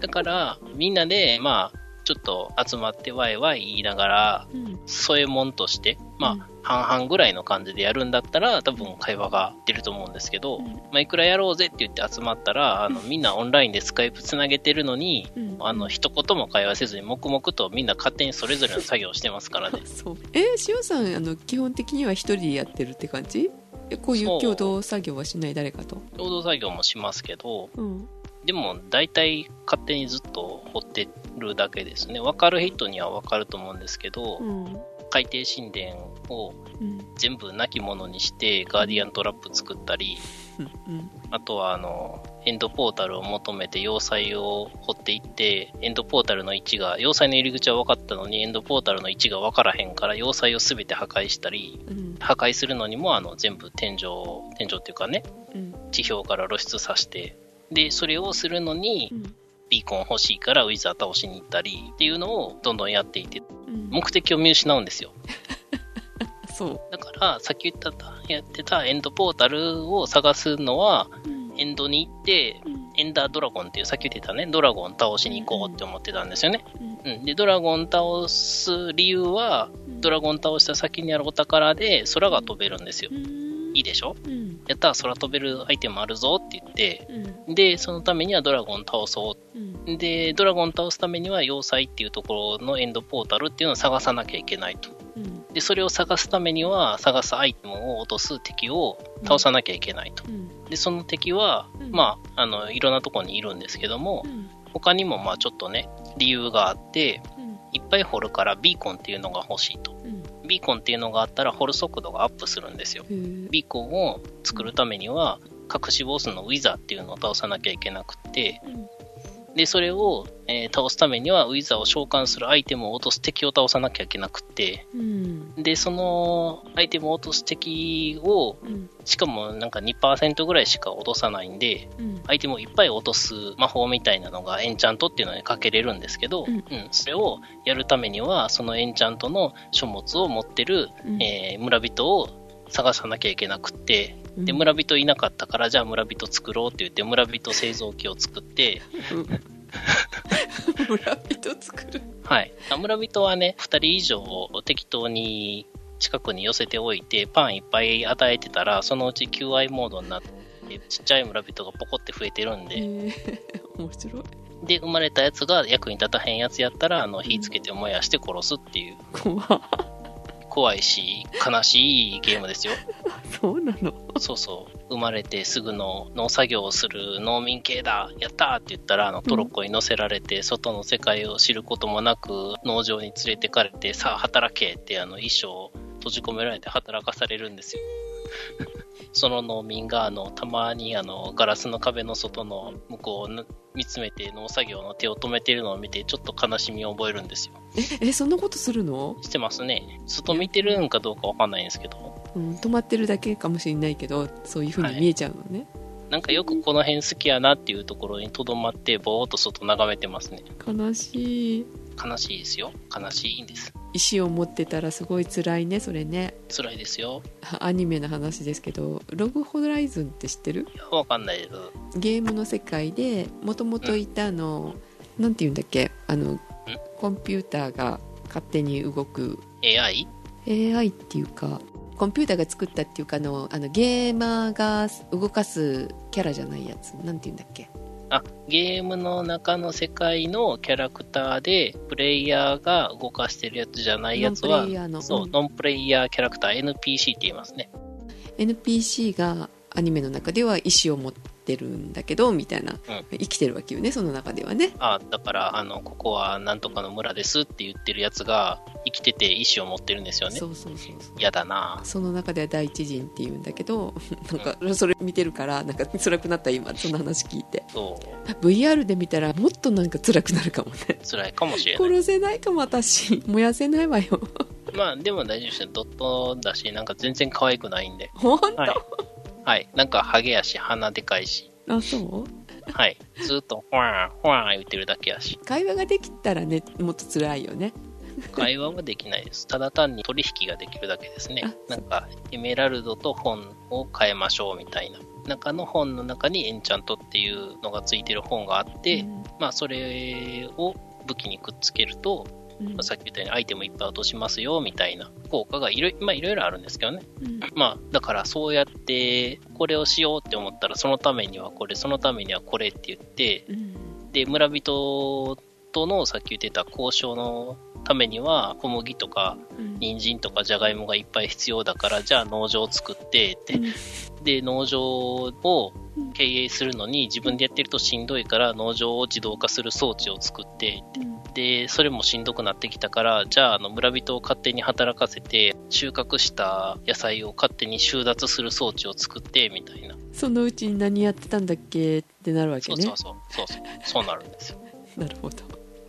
だから、みんなで、まあ、ちょっと集まってワイワイ言いながら、うん。添えもんとして、まあ、うん。半々ぐらいの感じでやるんだったら、多分会話が出ると思うんですけど、うん。マイクラやろうぜって言って集まったら、あの、みんなオンラインでスカイプつなげてるのに、うん。あの、一言も会話せずに黙々とみんな勝手にそれぞれの作業をしてますからね。*laughs* そう。えしおんさんあの基本的には一人でやってるって感じ？えこういう。共同作業はしない誰かと？共同作業もしますけど、うんでも大体勝手にずっと掘ってるだけですね。わかる人にはわかると思うんですけど、うん海底神殿を全部亡き者にしてガーディアントラップ作ったり、うんあとはあの、エンドポータルを求めて要塞を掘っていって、エンドポータルの位置が、要塞の入り口は分かったのに、エンドポータルの位置が分からへんから、要塞を全て破壊したり、うん破壊するのにもあの全部天井、天井っていうかね、うん地表から露出させて、で、それをするのにう、ん。ビーコン欲しいからウィザー倒しに行ったりっていうのをどんどんやっていって、うん。目的を見失うんですよ。*laughs* そう。だから、さっき言った、やってたエンドポータルを探すのは、うん。エンドに行って、うん。エンダードラゴンっていう、さっき言ってたね、ドラゴン倒しに行こうって思ってたんですよね。うん。うん。で、ドラゴン倒す理由は、ドラゴン倒した先にあるお宝で空が飛べるんですよ。うんいいでしょ？うん。やったら空飛べるアイテムあるぞって言って、うん。で、そのためにはドラゴン倒そう。うん。で、ドラゴン倒すためには要塞っていうところのエンドポータルっていうのを探さなきゃいけないと。うん。で、それを探すためには、探すアイテムを落とす敵を倒さなきゃいけないと。うん。で、その敵は、うん。まあ、あの、いろんなところにいるんですけどもう、ん。他にもまあちょっとね、理由があって、うん。いっぱい掘るからビーコンっていうのが欲しいと。うんビーコンっていうのがあったら掘る速度がアップするんですよ。ビーコンを作るためには、隠しボスのウィザーっていうのを倒さなきゃいけなくって、うんで、それを、えー倒すためには、ウィザーを召喚するアイテムを落とす敵を倒さなきゃいけなくって、うん。で、そのアイテムを落とす敵を、うん。しかもなんか2%ぐらいしか落とさないんで、うん。アイテムをいっぱい落とす魔法みたいなのがエンチャントっていうのにかけれるんですけど、うん。うん。それをやるためには、そのエンチャントの書物を持ってる、うん。えー村人を探さなきゃいけなくって、で、うん。村人いなかったから、じゃあ村人作ろうって言って、村人製造機を作って、村人作る。はい。あ村人はね、2人以上を適当に近くに寄せておいて、パンいっぱい与えてたら、そのうち求愛モードになって、ちっちゃい村人がポコって増えてるんで、へー。面白い。で、生まれたやつが役に立たへんやつやったら、あの、火つけて燃やして殺すっていう、怖っ怖いし、悲しいゲームですよ。*laughs* そうなの？そうそう。生まれてすぐの農作業をする農民系だやったーって言ったら、あの、トロッコに乗せられて、外の世界を知ることもなく、農場に連れてかれて、さあ働けって、あの、一生閉じ込められて働かされるんですよ。*laughs* その農民が、あの、たまに、あの、ガラスの壁の外の向こうを見つめて農作業の手を止めてるのを見て、ちょっと悲しみを覚えるんですよ。え、そんなことするの？してますね。外見てるんかどうかわかんないんですけど。うん、止まってるだけかもしれないけど、そういう風に見えちゃうのね。なんかよくこの辺好きやなっていうところにとどまって、ぼーっと外眺めてますね。悲しい。悲しいですよ。悲しいんです。石を持ってたらすごい辛いね、それね。辛いですよ。アニメの話ですけど、ログホライズンって知ってる？いや、わかんないです。ゲームの世界でもともといたあの、なんて言うんだっけ？あのコンピューターが勝手に動く AI? AI っていうかコンピューターが作ったっていうかあのあのゲーマーが動かすキャラじゃないやつなんて言うんだっけ？あ、ゲームの中の世界のキャラクターで、プレイヤーが動かしてるやつじゃないやつはそう、うんノンプレイヤーキャラクター、NPC って言いますね。NPC がアニメの中では意思を持ってるんだけどみたいな、生きてるわけよねその中ではね。あ、だから、あの、ここはなんとかの村ですって言ってるやつが、生きてて意思を持ってるんですよね。そ。うそうそう嫌だな。その中では第一人っていうんだけど *laughs* なんかそれ見てるからなんか辛くなった今その話聞いて。そう、VR で見たらもっとなんか辛くなるかもね。辛いかもしれない。殺せないかも私。燃やせないわよ。まあ、でも大丈夫ですよ。ドットだし、なんか全然可愛くないんで。本当、はい。はい。なんか、ハゲやし、鼻でかいし。あそう？*laughs* はい。ずっと、ほわー、ほわー言ってるだけやし。会話ができたらねもっと辛いよね *laughs* 会話はできないです。ただ単に取引ができるだけですねあ。なんか、エメラルドと本を変えましょうみたいな。中の本の中にエンチャントっていうのがついてる本があって、うんまあ、それを武器にくっつけると、うん。まあさっき言ったようにアイテムいっぱい落としますよみたいな効果がいろまあ、いろいろあるんですけどね。うん。まあ、だからそうやって、これをしようって思ったら、そのためにはこれ、そのためにはこれって言って、うん。で、村人とのさっき言ってた交渉のためには、小麦とか、うん。人参とかじゃがいもがいっぱい必要だから、じゃあ農場を作ってって、で、農場を経営するのに自分でやってるとしんどいから、農場を自動化する装置を作って、うんで、それもしんどくなってきたから、じゃあ、あの、村人を勝手に働かせて、収穫した野菜を勝手に収奪する装置を作って、みたいな。そのうちに何やってたんだっけ？ってなるわけねそうそうそう、そうそう、そうなるんですよ。*laughs* なるほど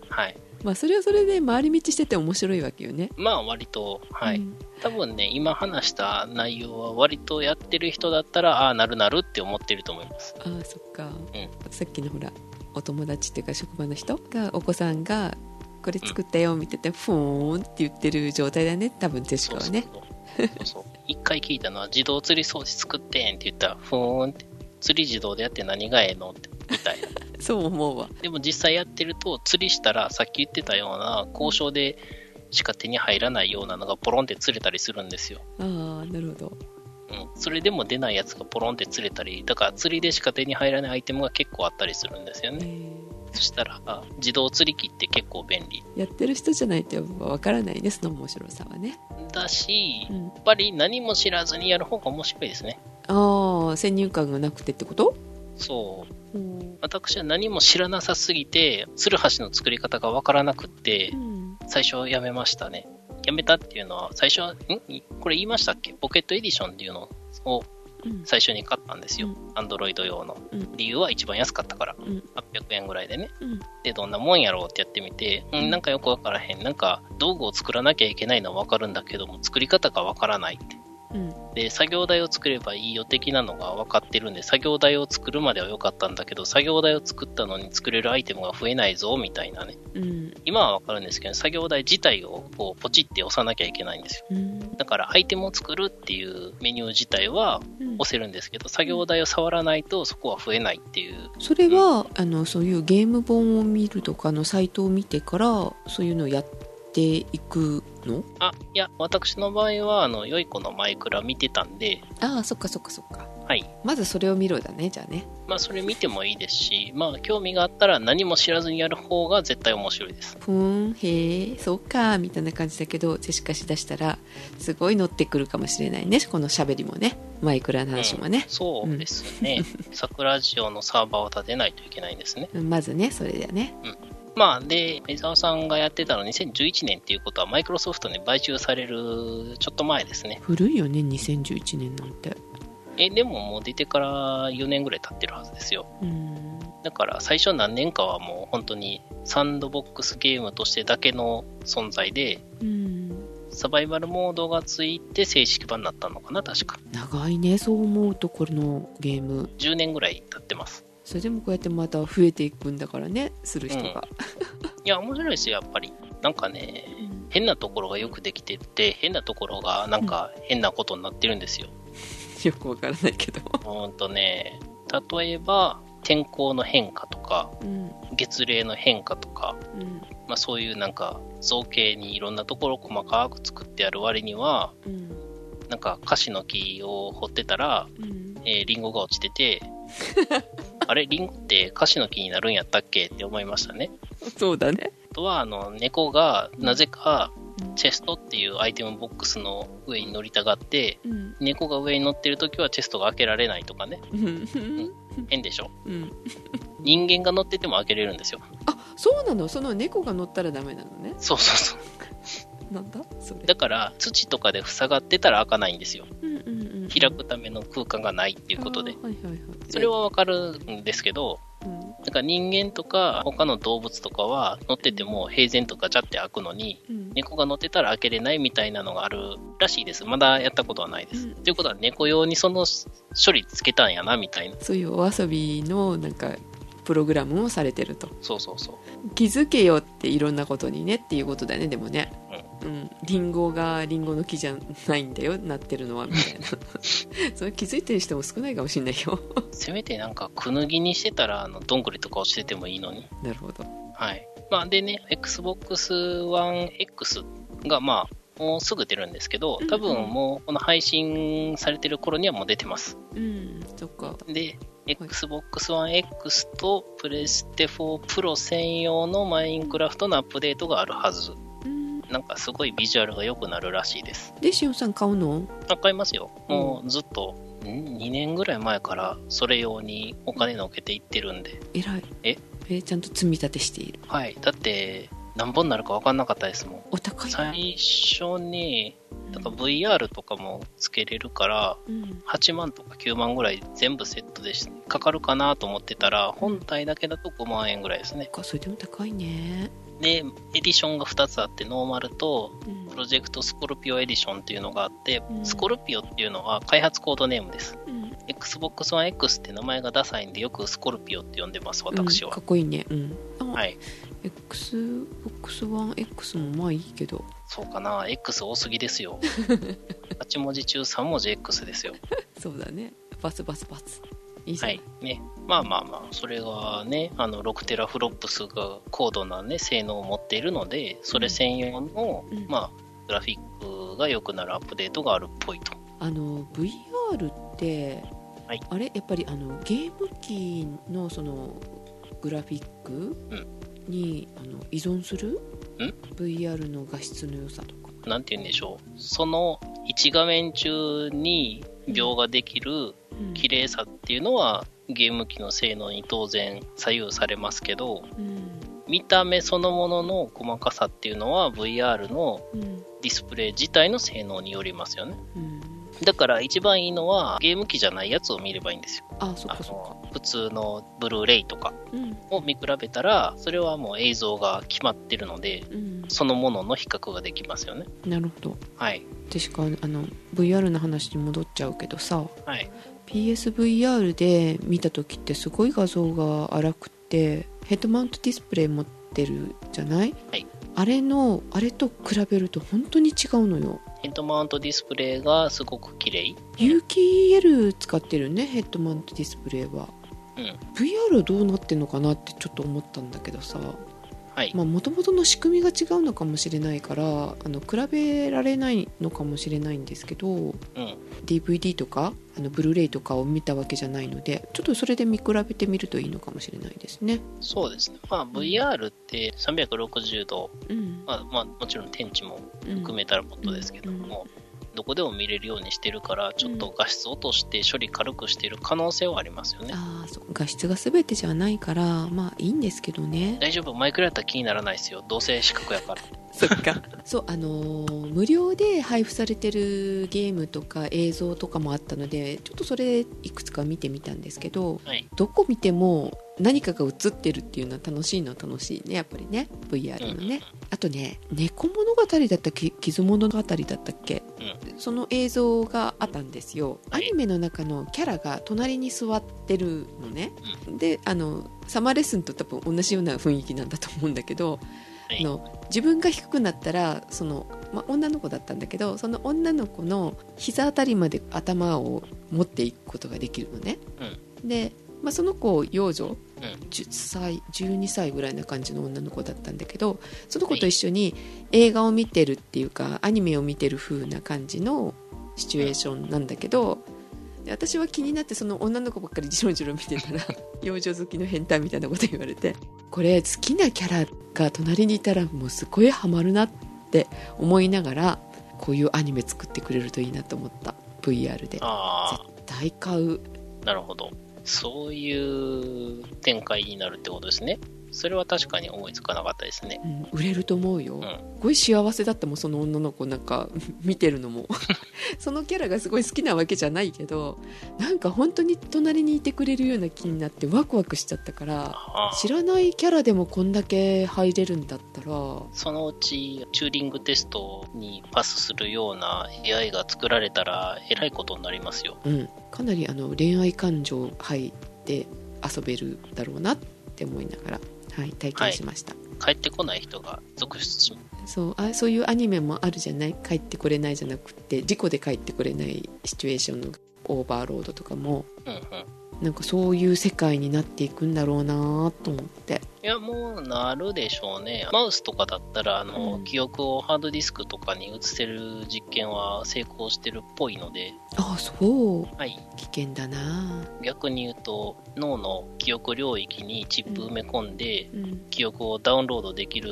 はい。まあそれはそれで回り道してて面白いわけよねまあ、割と、はい。うん多分ね、今話した内容は割とやってる人だったら、ああ、なるなるって思ってると思います。ああそっか、うさっきのほらお友達っていうか職場の人がお子さんがこれ作ったよ見てて、ふーんって言ってる状態だね。多分ジェシカはね。そ一回聞いたのは、自動釣り装置作ってんって言ったら、ふーんって、釣り自動でやって何がええのって、みたいな。*laughs* そう思うわ。でも実際やってると、釣りしたら、さっき言ってたような、交渉でしか手に入らないようなのがポロンって釣れたりするんですよ。ああなるほどうん。それでも出ないやつがポロンって釣れたり、だから釣りでしか手に入らないアイテムが結構あったりするんですよえね。ーそしたら、あ自動釣り機って結構便利。やってる人じゃないとやっぱ分からないねその面白さはね、だし、うん、やっぱり何も知らずにやる方が面白いですね。ああ先入観がなくてってこと？そう。うん、私は何も知らなさすぎて、ツルハシの作り方がわからなくってう、ん、最初やめましたね。やめたっていうのは、最初、ん？これ言いましたっけ？ポケットエディションっていうのをうん最初に買ったんですようん。アンドロイド用の。うん理由は一番安かったから。うん800円ぐらいでね。うんで、どんなもんやろうってやってみて、うん、なんかよくわからへん。なんか、道具を作らなきゃいけないのはわかるんだけども、作り方がわからないって。うんで、作業台を作ればいいよ的なのが分かってるんで、作業台を作るまでは良かったんだけど、作業台を作ったのに作れるアイテムが増えないぞ、みたいなね。うん今は分かるんですけど、作業台自体をこうポチって押さなきゃいけないんですよ。うんだから、アイテムを作るっていうメニュー自体はうん押せるんですけど、作業台を触らないとそこは増えないっていう。それは、あのそういうゲーム本を見るとかのサイトを見てからそういうのをやっていくの？あ、いや、私の場合は、あの、良い子のマイクラ見てたんで、ああそっかそっかそっか。はい。まずそれを見ろだねじゃあね。まあ、それ見てもいいですし、まあ、興味があったら何も知らずにやる方が絶対面白いです。ふーんへえそうかみたいな感じだけどジェシカしだしたらすごい乗ってくるかもしれないねこのしゃべりもね。マイクラの話もね、そうですね。桜ジオのサーバーを立てないといけないんですね。まずねそれだよねまあ、で、江沢さんがやってたの2011年っていうことは、マイクロソフトに買収されるちょっと前ですね。古いよね2011年なんてえ、でももう出てから4年ぐらい経ってるはずですよ。うんだから最初何年かはもう本当にサンドボックスゲームとしてだけの存在で、うんサバイバルモードがついて正式版になったのかな、確か。長いねそう思うところのゲーム10年ぐらい経ってます。それでもこうやってまた増えていくんだからねする人が、いや、面白いですよ、やっぱり。なんかね、変なところがよくできてて、変なところがなんか変なことになってるんですよ。よくわからないけど。うーんとね、例えば、天候の変化とか、うん。月齢の変化とか、うん。まあ、そういうなんか造形にいろんなところを細かく作ってある割には、うん。なんかカシの木を掘ってたら、うん。えーリンゴが落ちてて、*laughs* あれ、リンゴってカシの木になるんやったっけって思いましたね。そうだねあとは、あの、猫がなぜかうんチェストっていうアイテムボックスの上に乗りたがって、うん猫が上に乗ってるときはチェストが開けられないとかね。うん変でしょうん人間が乗ってても開けれるんですよ。あそうなの？その猫が乗ったらダメなのねそうそうそう。なんだ？それだから、土とかで塞がってたら開かないんですよ。うんうんうん開くための空間がないっていうことで。はいはいはいそれはわかるんですけど、うんなんか人間とか他の動物とかは乗ってても平然とガチャって開くのに、うん猫が乗ってたら開けれないみたいなのがあるらしいです。まだやったことはないです。うんということは猫用にその処理つけたんやなみたいな。そういうお遊びのなんかプログラムをされてるとそうそうそう。気づけよっていろんなことにねっていうことだよねでもねうんリンゴがリンゴの木じゃないんだよなってるのはみたいな *laughs* それ気づいてる人も少ないかもしれないよせめてなんかくぬぎにしてたら、あの、どんぐりとか落ちててもいいのに。なるほどはい。まあでね、Xbox One X がまあ、もうすぐ出るんですけど、多分もうこの配信されてる頃にはもう出てます。うんそっかで、Xbox One X とプレステ4 Pro 専用のマインクラフトのアップデートがあるはず。うんなんかすごいビジュアルが良くなるらしいです。でしおんさん買うの？あ買いますよ。もうずっと、ん？2年ぐらい前からそれ用にお金のけていってるんで。偉いえ？えちゃんと積み立てしているはい。だって、何本になるか分かんなかったですもん。お高い最初に、なんか VR とかもつけれるから、うん8万とか9万ぐらい全部セットでしかかるかなと思ってたら、本体だけだと5万円ぐらいですね。かそれでも高いねで、エディションが2つあって、ノーマルとうんプロジェクトスコルピオエディションっていうのがあって、うんスコルピオっていうのは開発コードネームです。うん Xbox One X って名前がダサいんで、よくスコルピオって呼んでます、私はうんか。っこいいねうんあ、はい。XBOX One X もまあいいけどそうかな、X 多すぎですよ。*laughs* 8文字中3文字 X ですよ。そうだねバツバツバツいいじゃないはい。ね。まあまあまあ、それがね、あの、6テラフロップスが高度なね、性能を持っているので、それ専用の、うん。まあ、グラフィックが良くなるアップデートがあるっぽいと。あの VR って、はい。あれ？やっぱりあのゲーム機のそのグラフィックうん。に、あの依存する？ん？VR の画質の良さとか。なんて言うんでしょう。その1画面中に描画できるうん。綺麗さっていうのは、ゲーム機の性能に当然左右されますけど、うん。見た目そのものの細かさっていうのは VR のうん。ディスプレイ自体の性能によりますよね。うんだから一番いいのはゲーム機じゃないやつを見ればいいんですよ。あそっあかそっかの普通のブルーレイとかうんを見比べたら、それはもう映像が決まってるので、うんそのものの比較ができますよね。なるほどはい。確かあの VR の話に戻っちゃうけどさはい。PSVR で見た時ってすごい画像が荒くってヘッドマウントディスプレイ持ってるじゃない、はいあれのあれと比べると本当に違うのよヘッドマウントディスプレイがすごく綺麗。有機 EL 使ってるねヘッドマウントディスプレイはうん。VR はどうなってんのかなってちょっと思ったんだけどさもともとの仕組みが違うのかもしれないからあの比べられないのかもしれないんですけどうん。DVD とかあのブルーレイとかを見たわけじゃないのでちょっとそれで見比べてみるといいのかもしれないですね。そうですね。まあ VR って360度、うん。まあ、まあもちろん天地もうん含めたらことですけども、どこでも見れるようにしてるから、ちょっと画質落として処理軽くしてる可能性はありますよね。ああそう画質が全てじゃないからまあいいんですけどね大丈夫、マイクラやったら気にならないですよ。どうせ四角やから。そっか。そうあのー無料で配布されてるゲームとか映像とかもあったのでちょっとそれいくつか見てみたんですけどはい。どこ見ても何かが映ってるっていうのは楽しいのは楽しいねやっぱりね。VR のね、あとね猫物語だったっけ？傷物語だったっけ？うん。その映像があったんですよ。アはい。ニメの中のキャラが隣に座ってるのね、であのサマーレッスンと多分同じような雰囲気なんだと思うんだけど、はいあの自分が低くなったらその、まあ、女の子だったんだけどその女の子の膝あたりまで頭を持っていくことができるのね、で、まあ、その子幼女うん。10歳12歳ぐらいな感じの女の子だったんだけどその子と一緒に映画を見てるっていうかアニメを見てる風な感じのシチュエーションなんだけどで私は気になってその女の子ばっかりジロジロ見てたら *laughs* 幼女好きの変態みたいなこと言われてこれ好きなキャラが隣にいたらもうすごいハマるなって思いながらこういうアニメ作ってくれるといいなと思った VR であ絶対買うあ、なるほど。そういう展開になるってことですね。それは確かに思いつかなかったですね。うん、売れると思うよ、ん。すごい幸せだったもんその女の子なんか *laughs* 見てるのも。*laughs* そのキャラがすごい好きなわけじゃないけどなんか本当に隣にいてくれるような気になってワクワクしちゃったから知らないキャラでもこんだけ入れるんだったら。そのうちチューリングテストにパスするような AI が作られたらえらいことになりますよ。うん、かなりあの恋愛感情入って遊べるだろうなって思いながら、はい、体験しました、帰ってこない人が続出しそうあそういうアニメもあるじゃない？帰ってこれないじゃなくて事故で帰ってこれないシチュエーションのオーバーロードとかもうんうん。なんかそういう世界になっていくんだろうなと思っていや、もうなるでしょうね。マウスとかだったら、あの、うん。記憶をハードディスクとかに移せる実験は成功してるっぽいので、あそう。はい。危険だな。逆に言うと、脳の記憶領域にチップ埋め込んで、うん。記憶をダウンロードできる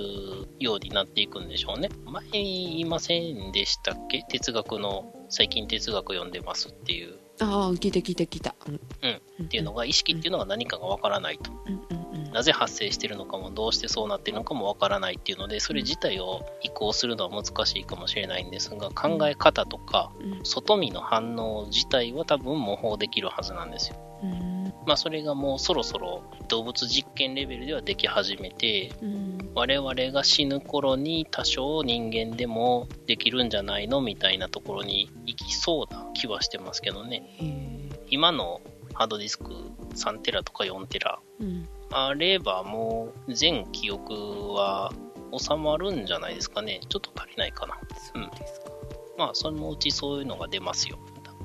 ようになっていくんでしょうね。前に言いませんでしたっけ？哲学の、最近哲学読んでますっていう、ああ聞いた聞いた聞いた。うん、うん。っていうのが、意識っていうのが何かがわからないと。うんうんうんなぜ発生しているのかも、どうしてそうなっているのかもわからないっていうので、それ自体を移行するのは難しいかもしれないんですが、考え方とか、うん。外見の反応自体は多分模倣できるはずなんですよ。うん。まあ、それがもうそろそろ動物実験レベルではでき始めて、うん。我々が死ぬ頃に多少人間でもできるんじゃないのみたいなところに行きそうな気はしてますけどね。今のハードディスク3テラとか4テラうんあればもう全記憶は収まるんじゃないですかね。ちょっと足りないかな。そうですか、まあ、そのうちそういうのが出ますよ。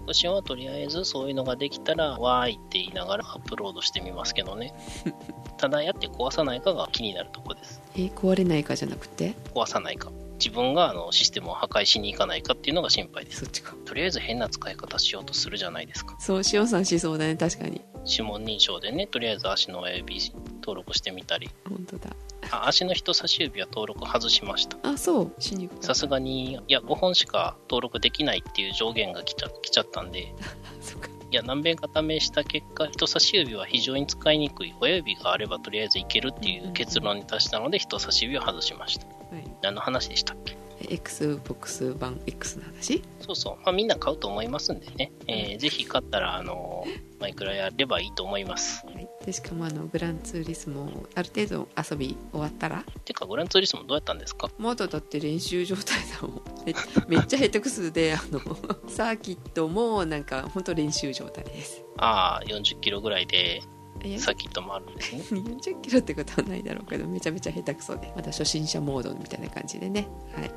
私はとりあえずそういうのができたら、わーいって言いながらアップロードしてみますけどね。*laughs* ただやって壊さないかが気になるとこです。え壊れないかじゃなくて？壊さないか。自分があのシステムを破壊しに行かないかっていうのが心配です。そっちかとりあえず変な使い方しようとするじゃないですか。そう塩さんしそうだね確かに指紋認証でね、とりあえず足の親指登録してみたり、本当だ。あ足の人差し指は登録外しました。あそう。しにさすがに、いや、5本しか登録できないっていう上限が来ちゃ来ちゃったんで、*laughs* そっか。いや、何遍か試した結果、人差し指は非常に使いにくい。親指があればとりあえずいけるっていう結論に達したので、人差し指を外しました。はい。何の話でしたっけ？XBOX 版 X の話？そうそう。まあ、みんな買うと思いますんでね。えーぜひ買ったら、あのマイクラやればいいと思います。はい、でしかもあのグランツーリスモある程度遊び終わったら？てか、グランツーリスモどうやったんですか？まだだって練習状態だもん。め *laughs* めっちゃ下手くそであのサーキットもなんか本当練習状態です。ああ、40キロぐらいでいやサーキットもあるんですね。*laughs* 40キロってことはないだろうけどめちゃめちゃ下手くそでまだ初心者モードみたいな感じでね、はい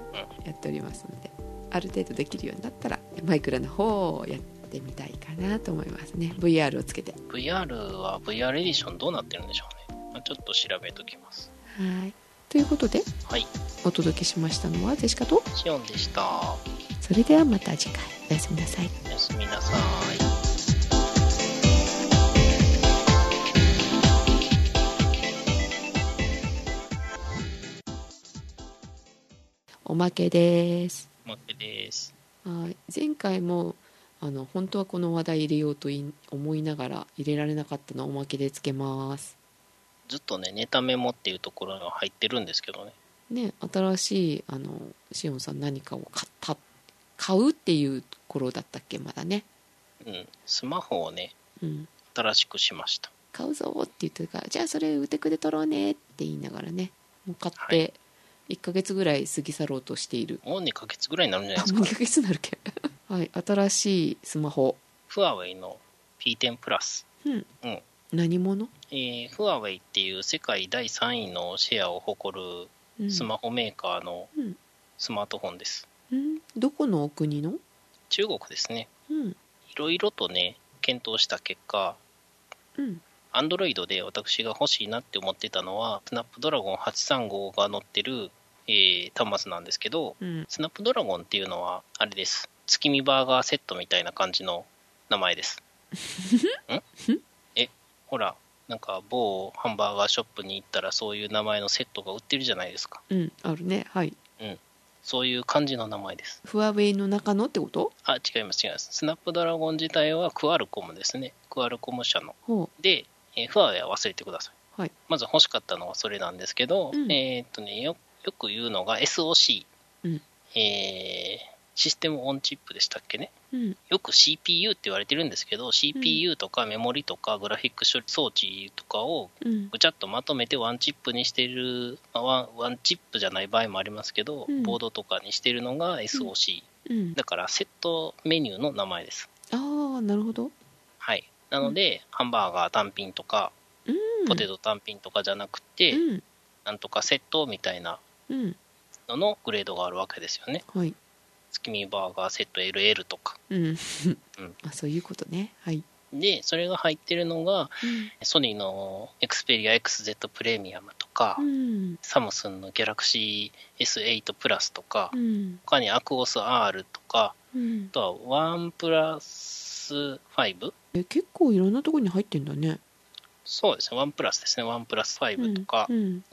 やっておりますのである程度できるようになったらマイクラの方をやってみたいかなと思いますね VR をつけて VR は VR エディションどうなってるんでしょうね。まあちょっと調べときます。はいということではい。お届けしましたのはジェシカとシオンでした。それではまた次回おやすみなさいおやすみなさい。おまけですおまけです。はい前回もあの本当はこの話題入れようとい思いながら入れられなかったのをおまけでつけますずっとね、ネタメモっていうところが入ってるんですけどね。ね新しいあのしおんさん何かを買った買うっていうところだったっけまだねうん。スマホをね、うん新しくしました。買うぞって言ってるからじゃあそれ売ってくで取ろうねって言いながらねもう買っはて1ヶ月ぐらい過ぎ去ろうとしている、もう2ヶ月ぐらいになるんじゃないあもうですか。2ヶ月になるけ *laughs* はい新しいスマホ。フワウェイの P10 プラス。うん、うん。何者、えーフワウェイっていう世界第3位のシェアを誇るうん、スマホメーカーのうん。スマートフォンです。うん？どこのお国の？中国ですね。うん。いろいろとね、検討した結果、うんアンドロイドで私が欲しいなって思ってたのは、スナップドラゴン835が載ってる、えー端末なんですけど、うんスナップドラゴンっていうのは、あれです。月見バーガーセットみたいな感じの名前です。*laughs* ん？え、ほら、なんか某ハンバーガーショップに行ったらそういう名前のセットが売ってるじゃないですか。うんあるねはいそういう感じの名前です。フワウェイの中のってこと？あ、違います、違います。スナップドラゴン自体はクアルコムですね。クアルコム社の。ほで、えーフワウェイは忘れてください。はい。まず欲しかったのはそれなんですけど、うん。えーっとねよ、よく言うのが SOC、うん。えーシステムオンチップでしたっけね。ううん。よく CPU って言われてるんですけど、CPU とかメモリとかグラフィック処理装置とかをうん。ぐちゃっとまとめてワンチップにしてる、まあワンワンチップじゃない場合もありますけど、うん。ボードとかにしてるのが SOC、うん。だからセットメニューの名前です。ああなるほど。はい。なので、ハンバーガー単品とか、うん。ポテト単品とかじゃなくて、うん。なんとかセットみたいなうん。ののグレードがあるわけですよね。はい。月見バーガーセット LL とか。うん。うん。*laughs* あそういうことね。はい。で、それが入ってるのが、うん。ソニーの Xperia XZ プレミアムとか、うん。サムスンの Galaxy S8 プラスとか、うん。他にアクオス R とか、うん。あとはワンプラス 5? え結構いろんなところに入ってんだね。そうですね、ワンプラスですね、ワンプラス5とかうん。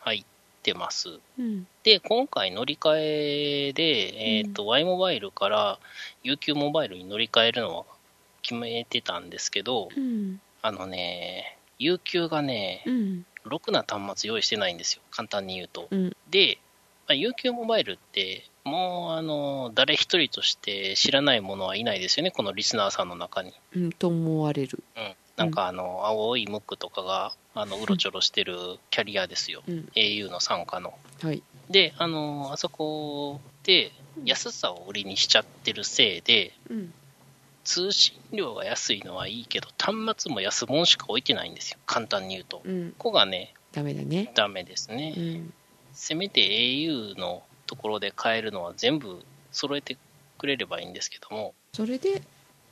入ってます。うん。で、今回乗り換えで、えっ、と、Y モバイルから UQ モバイルに乗り換えるのは決めてたんですけど、うん。あのね、UQ がねう、ん。ろくな端末用意してないんですよ、簡単に言うと。うん。で、まあ、UQ モバイルって、もう、あの、誰一人として知らないものはいないですよね、このリスナーさんの中に。うんと思われるうん。なんか、あの、青いムックとかが、あの、うろちょろしてるキャリアですよ。うん au の傘下の。はいで、あの、あそこで安さを売りにしちゃってるせいで、うん通信料が安いのはいいけど、端末も安物しか置いてないんですよ。簡単に言うと。こうんこがね、ダメだねダメですね。うんせめて au のところで買えるのは全部揃えてくれればいいんですけども、それで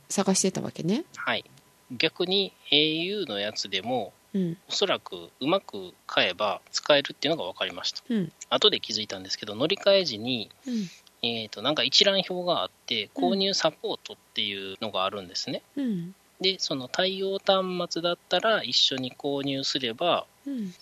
探してたわけね。はい。逆に au のやつでも、うん。おそらくうまく買えば使えるっていうのが分かりました。うん。後で気づいたんですけど、乗り換え時に、うん。えー、となんか一覧表があって、購入サポートっていうのがあるんですね。うん。で、その対応端末だったら一緒に購入すれば、うん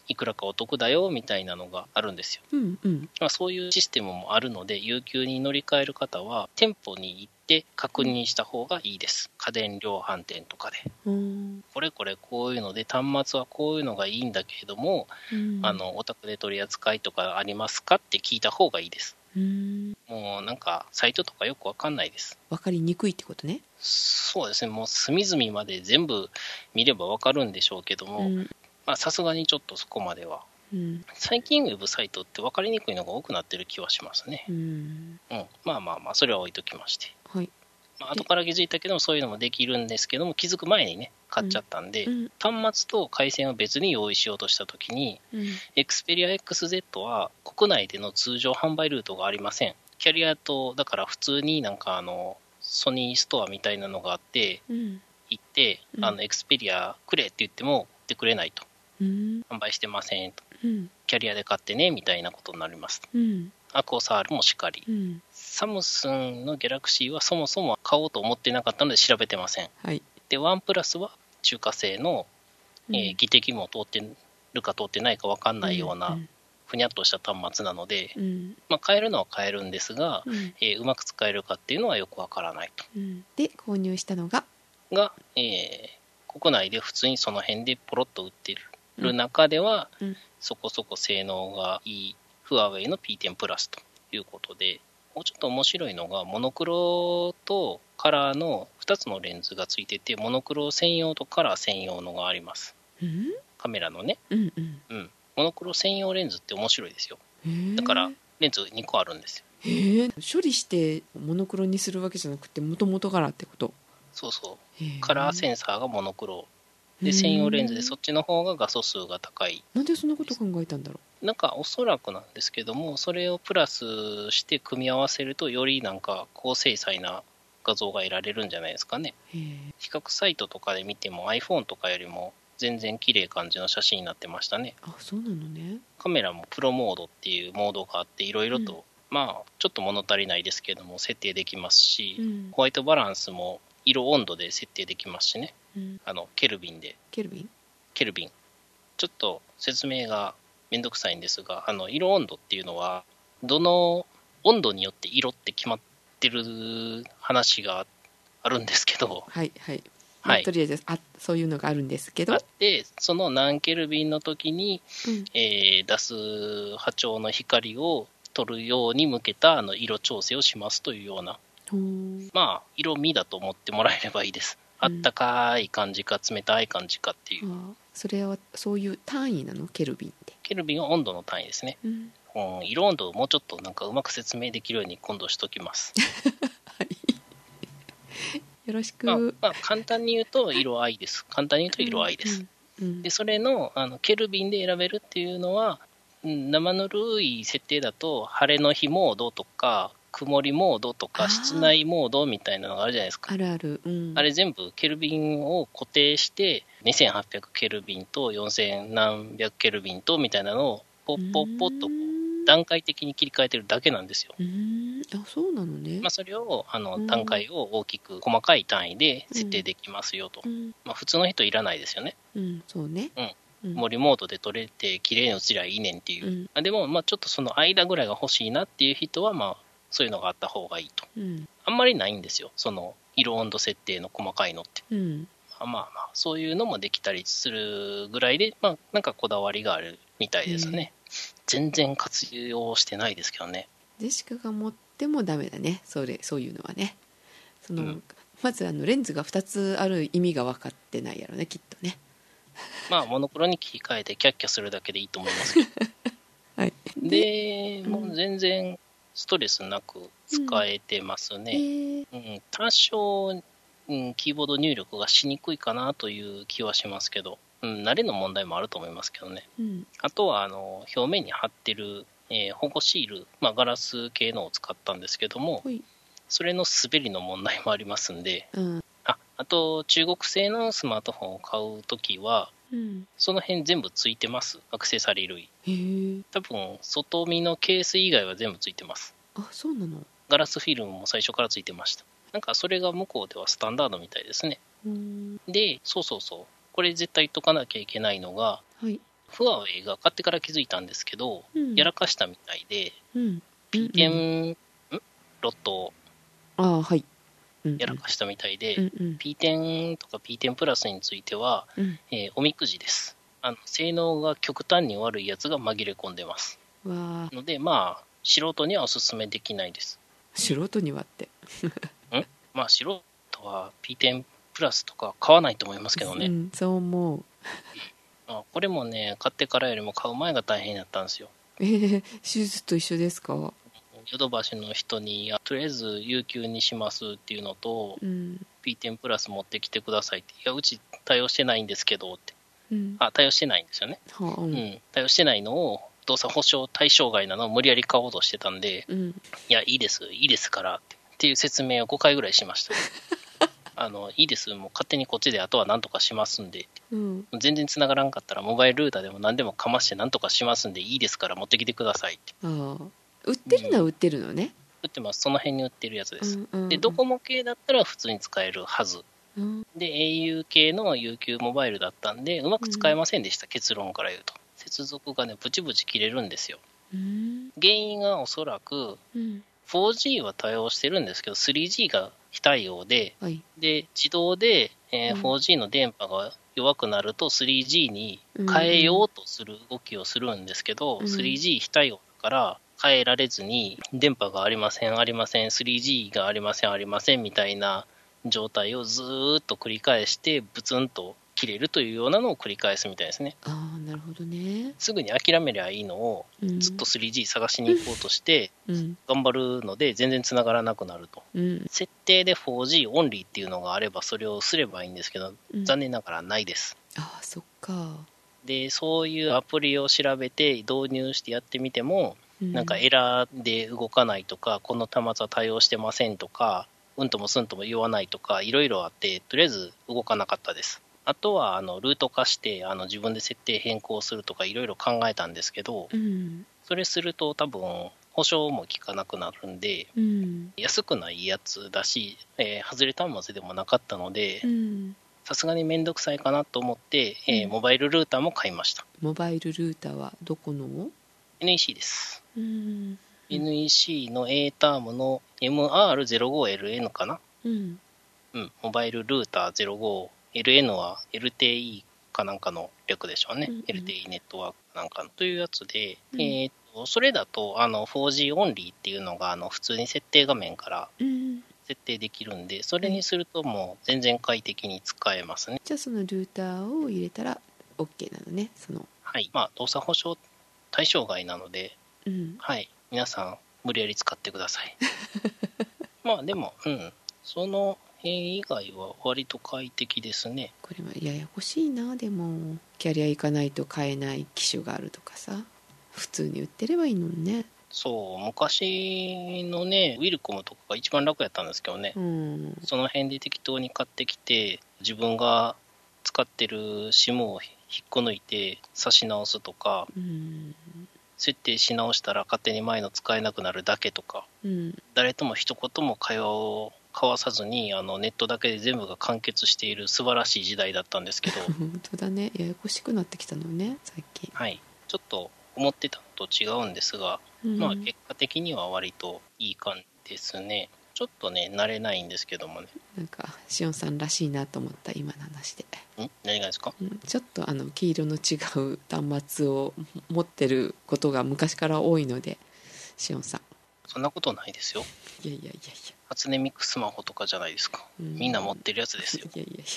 いくらかお得だよみたいなのがあるんですよ。うんうんまあ、そういうシステムもあるので、有給に乗り換える方は、店舗に行って確認した方がいいです。家電量販店とかで。うんこれこれこういうので、端末はこういうのがいいんだけれども、うんあの、お宅で取り扱いとかありますかって聞いた方がいいです。うんもうなんか、サイトとかよくわかんないです。分かりにくいってことねそうですね、もう隅々まで全部見ればわかるんでしょうけども、うんまあさすがにちょっとそこまでは。うん最近ウェブサイトって分かりにくいのが多くなってる気はしますね。うんうん。まあまあまあ、それは置いときまして。はいまあ、後から気づいたけども、そういうのもできるんですけども、気づく前にね、買っちゃったんで、うん端末と回線を別に用意しようとしたときに、うん Xperia XZ は国内での通常販売ルートがありません。キャリアと、だから普通になんかあの、ソニーストアみたいなのがあって、うん行って、うんあの、Xperia くれって言っても、売ってくれないと。うん。販売してませんと。うん。キャリアで買ってね、みたいなことになります。うん。アクオサールもしっかり。うん。サムスンのギャラクシーはそもそも買おうと思ってなかったので調べてません。はい。で、ワンプラスは中華製の、えーうん技的も通ってるか通ってないか分かんないようなふにゃっとした端末なので、うん。まあ、買えるのは買えるんですが、うん。えーうまく使えるかっていうのはよくわからないと。うん。で購入したのが？が、えー国内で普通にその辺でポロッと売ってる中では、うんそこそこ性能がいいフワウェイの P10 プラスということで、もうちょっと面白いのが、モノクロとカラーの2つのレンズがついてて、モノクロ専用とカラー専用のがあります。うん？カメラのね。うんうんうん。モノクロ専用レンズって面白いですよ。だから、レンズ2個あるんですよ。へえ処理してモノクロにするわけじゃなくてもともとカラーってこと？そうそう。カラーセンサーがモノクロ。で、専用レンズでそっちの方が画素数が高い。なんでそんなこと考えたんだろなんかおそらくなんですけども、それをプラスして組み合わせると、よりなんか高精細な画像が得られるんじゃないですかね。比較サイトとかで見ても iPhone とかよりも全然綺麗感じの写真になってましたね。あそうなのねカメラもプロモードっていうモードがあって、いろいろと、うんまあ、ちょっと物足りないですけども、設定できますし、うんホワイトバランスも色温度で設定できますしね。うん。あの、ケルビンで。ケルビン？ケルビン。ちょっと説明がめんどくさいんですが、あの、色温度っていうのは、どの温度によって色って決まってる話があるんですけど、はいはい。まあはいとりあえずあそういうのがあるんですけど。あって、その何ケルビンの時に、うん。えー出す波長の光を取るように向けたあの色調整をしますというような、まあ、色味だと思ってもらえればいいです。あうんったかい感じか冷たい感じかっていう。あそれはそういう単位なの？ケルビンって、ケルビンは温度の単位ですね。うん、うん、色温度をもうちょっとなんかうまく説明できるように今度しときます。*laughs* よろしく、まあ、まあ、簡単に言うと色合いです。簡単に言うと色合いです。うんうんで、それのあのケルビンで選べるっていうのは、うん生ぬるい設定だと、晴れの日モードとか、曇りモードとか、室内モードみたいなのがあるじゃないですか。あるある、うん、あれ全部ケルビンを固定して、2800ケルビンと4000何百ケルビンとみたいなのをポッポッポッと段階的に切り替えてるだけなんですよ。あそうなのね、まあ、それをあうん。の段階を大きく細かい単位で設定できますよと、うん。まあ、普通の人いらないですよね、うん、そうね。うん。うん。もうリモートで撮れて綺麗に映りゃいいねんっていう、うん。あでもまあちょっとその間ぐらいが欲しいなっていう人はまあそういうのがあった方がいいと。うん。あんまりないんですよ。その色温度設定の細かいのって。うん。まあまあまあそういうのもできたりするぐらいでまあなんかこだわりがあるみたいですね、全然活用してないですけどね。ジェシカが持ってもダメだね。それそういうのはね。その、うん。まずあのレンズが2つある意味が分かってないやろねきっとね。*laughs* まあモノクロに切り替えてキャッキャするだけでいいと思いますけど。*laughs* はい。で、うんもう全然ストレスなく使えてますえね。ーうん、多少、うん、キーボード入力がしにくいかなという気はしますけど、うん、慣れの問題もあると思いますけどね。うん。あとは、あの、表面に貼ってる、えー保護シール、まあ、ガラス系のを使ったんですけどもそれの滑りの問題もありますんで、うん。あ、あと、中国製のスマートフォンを買うときは、うんその辺全部ついてます？アクセサリー類。多分、外見のケース以外は全部ついてます。あそうなの？ガラスフィルムも最初からついてました。なんかそれが向こうではスタンダードみたいですね。うんで、そうそうそう。これ絶対言っとかなきゃいけないのが、はい、フワウェイが買ってから気づいたんですけど、うん、やらかしたみたいで、うん P10、んロットをああはい、やらかしたみたいで、うんうん P10 とか P10 プラスについては、うんえーおみくじです。あの性能が極端に悪いやつが紛れ込んでます。ので、まあ、素人にはおすすめできないです。素人にはってまあ、素人は P10 プラスとか買わないと思いますけどね。うん、そう思うあこれもね、買ってからよりも買う前が大変だったんですよ。えー、手術と一緒ですか？ヨドバシの人に、あとりあえず有給にしますっていうのと、うん。P10 プラス持ってきてくださいって、いや、うち対応してないんですけどって、うん。あ、対応してないんですよね。はあ。ううん。ん、対応してないのを、動作保証対象外なのを無理やり買おうとしてたんで、うん。いや、いいです、いいですからってっていう説明を5回ぐらいしました。*laughs* あのいいです、もう勝手にこっちであとは何とかしますんでうん。全然繋がらんかったらモバイルルーターでも何でもかまして何とかしますんでいいですから持ってきてくださいって。ああ売ってるのは売ってるのね、売ってます。その辺に売ってるやつです、うんうん。うんでドコモ系だったら普通に使えるはず。うん。で au 系の UQ モバイルだったんでうまく使えませんでした、結論から言うと。接続がね、ブチブチ切れるんですよ。うん。原因がおそらく、うん。4G は対応してるんですけど、3G が非対応で、はい。で、自動で、えーうん。4G の電波が弱くなると 3G に変えようとする動きをするんですけど、うん。3G 非対応だから変えられずに、電波がありません、ありません、3G がありません、ありませんみたいな状態をずーっと繰り返して、ブツンと切れるというようなのを繰り返すみたいですね。ああ、なるほどね。すぐに諦めりゃいいのを、うん、ずっと 3G 探しに行こうとして、うん。頑張るので全然繋がらなくなると。うん。設定で 4G オンリーっていうのがあればそれをすればいいんですけど、うん残念ながらないです。ああ、そっか。で、そういうアプリを調べて導入してやってみても、うなんかエラーで動かないとか、この端末は対応してませんとか、うんともすんとも言わないとか、いろいろあって、とりあえず動かなかったです。あとは、あの、ルート化して、あの、自分で設定変更するとか、いろいろ考えたんですけど、うん。それすると多分、保証も効かなくなるんで、うん。安くないやつだし、えー外れ端末でもなかったのでう、ん。さすがにめんどくさいかなと思って、えーうんモバイルルーターも買いました。モバイルルーターはどこの？NEC です。うん。NEC の A タームの MR05LN かな？うん。うん、モバイルルーター 05LN は LTE かなんかの略でしょうね。うんうん LTE ネットワークなんかのというやつで、うんえーと、それだとあの 4G オンリーっていうのがあの普通に設定画面からうん。設定できるんで、それにするともう全然快適に使えますね。じゃあそのルーターを入れたら OK なのね。その。はい。まあ、動作保証対象外なので、うん。はい。皆さん、無理やり使ってください。*laughs* まあ、でも、うん。その辺以外は割と快適ですね。これはややこしいなでもキャリア行かないと買えない機種があるとかさ普通に売ってればいいのにねそう、昔のね、ウィルコムとかが一番楽やったんですけどね。うんその辺で適当に買ってきて、自分が使ってる SIM を引っこ抜いて差し直すとか、うん設定し直したら勝手に前の使えなくなるだけとか、うん。誰とも一言も会話を交わさずにあのネットだけで全部が完結している素晴らしい時代だったんですけど、*laughs* 本当だね。ややこしくなってきたのね最近、はい、ちょっと思ってたのと違うんですが、うん。まあ結果的には割といい感じですね。ちょっとね、慣れないんですけどもね。なんかしおんさんらしいなと思った今の話で、ん？何がですか？うん、ちょっとあの黄色の違う端末を持ってることが昔から多いのでしおんさん。そんなことないですよ。いやいやいやいや。初音ミクスマホとかじゃないですか。うん。みんな持ってるやつですよ。いやいやいやい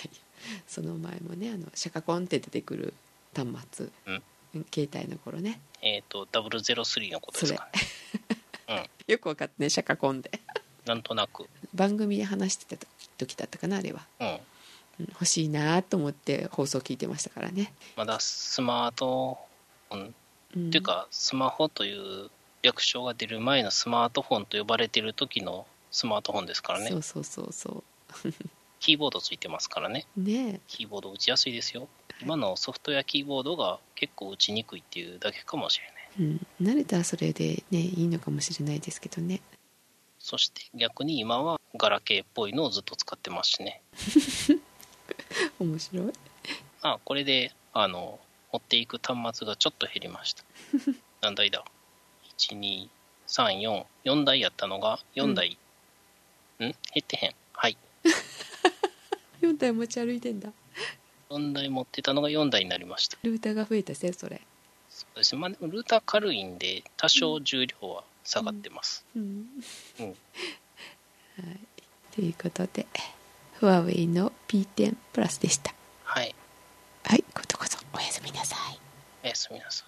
や。その前もねあのシャカコンって出てくる端末、うん。携帯の頃ね。えっ、と、003のことですかね。*laughs* よく分かってねシャカコンでなんとなく。番組で話してた時だったかなあれは、うん。うん欲しいなと思って放送聞いてましたからね、まだスマートフォンうん、っていうか、スマホという略称が出る前のスマートフォンと呼ばれてる時のスマートフォンですからねそ。うそうそうそ *laughs* キーボードついてますからね。うねキーボード打ちやすいですよ。今のソフトウェアキーボードが結構打ちにくいっていうだけかもしれない。え、うん、慣れたらそれでねいいのかもしれないですけどねそして逆に今はガラケーっぽいのをずっと使ってますしね。*laughs* 面白いあ、これで、あの、持っていく端末がちょっと減りました。*laughs* 何台だ ?1、2、3、4、4台やったのが4台。ん減ってへん。はい。*laughs* 4台持ち歩いてんだ4台持ってたのが4台になりました。ルーターが増えたせそれそうですね。まあルーター軽いんで、多少重量は下がってます。うん、うん *laughs* はいということでフワウェイの P10 プラスでしたはい。はい今度こそおやすみなさいおやすみなさい。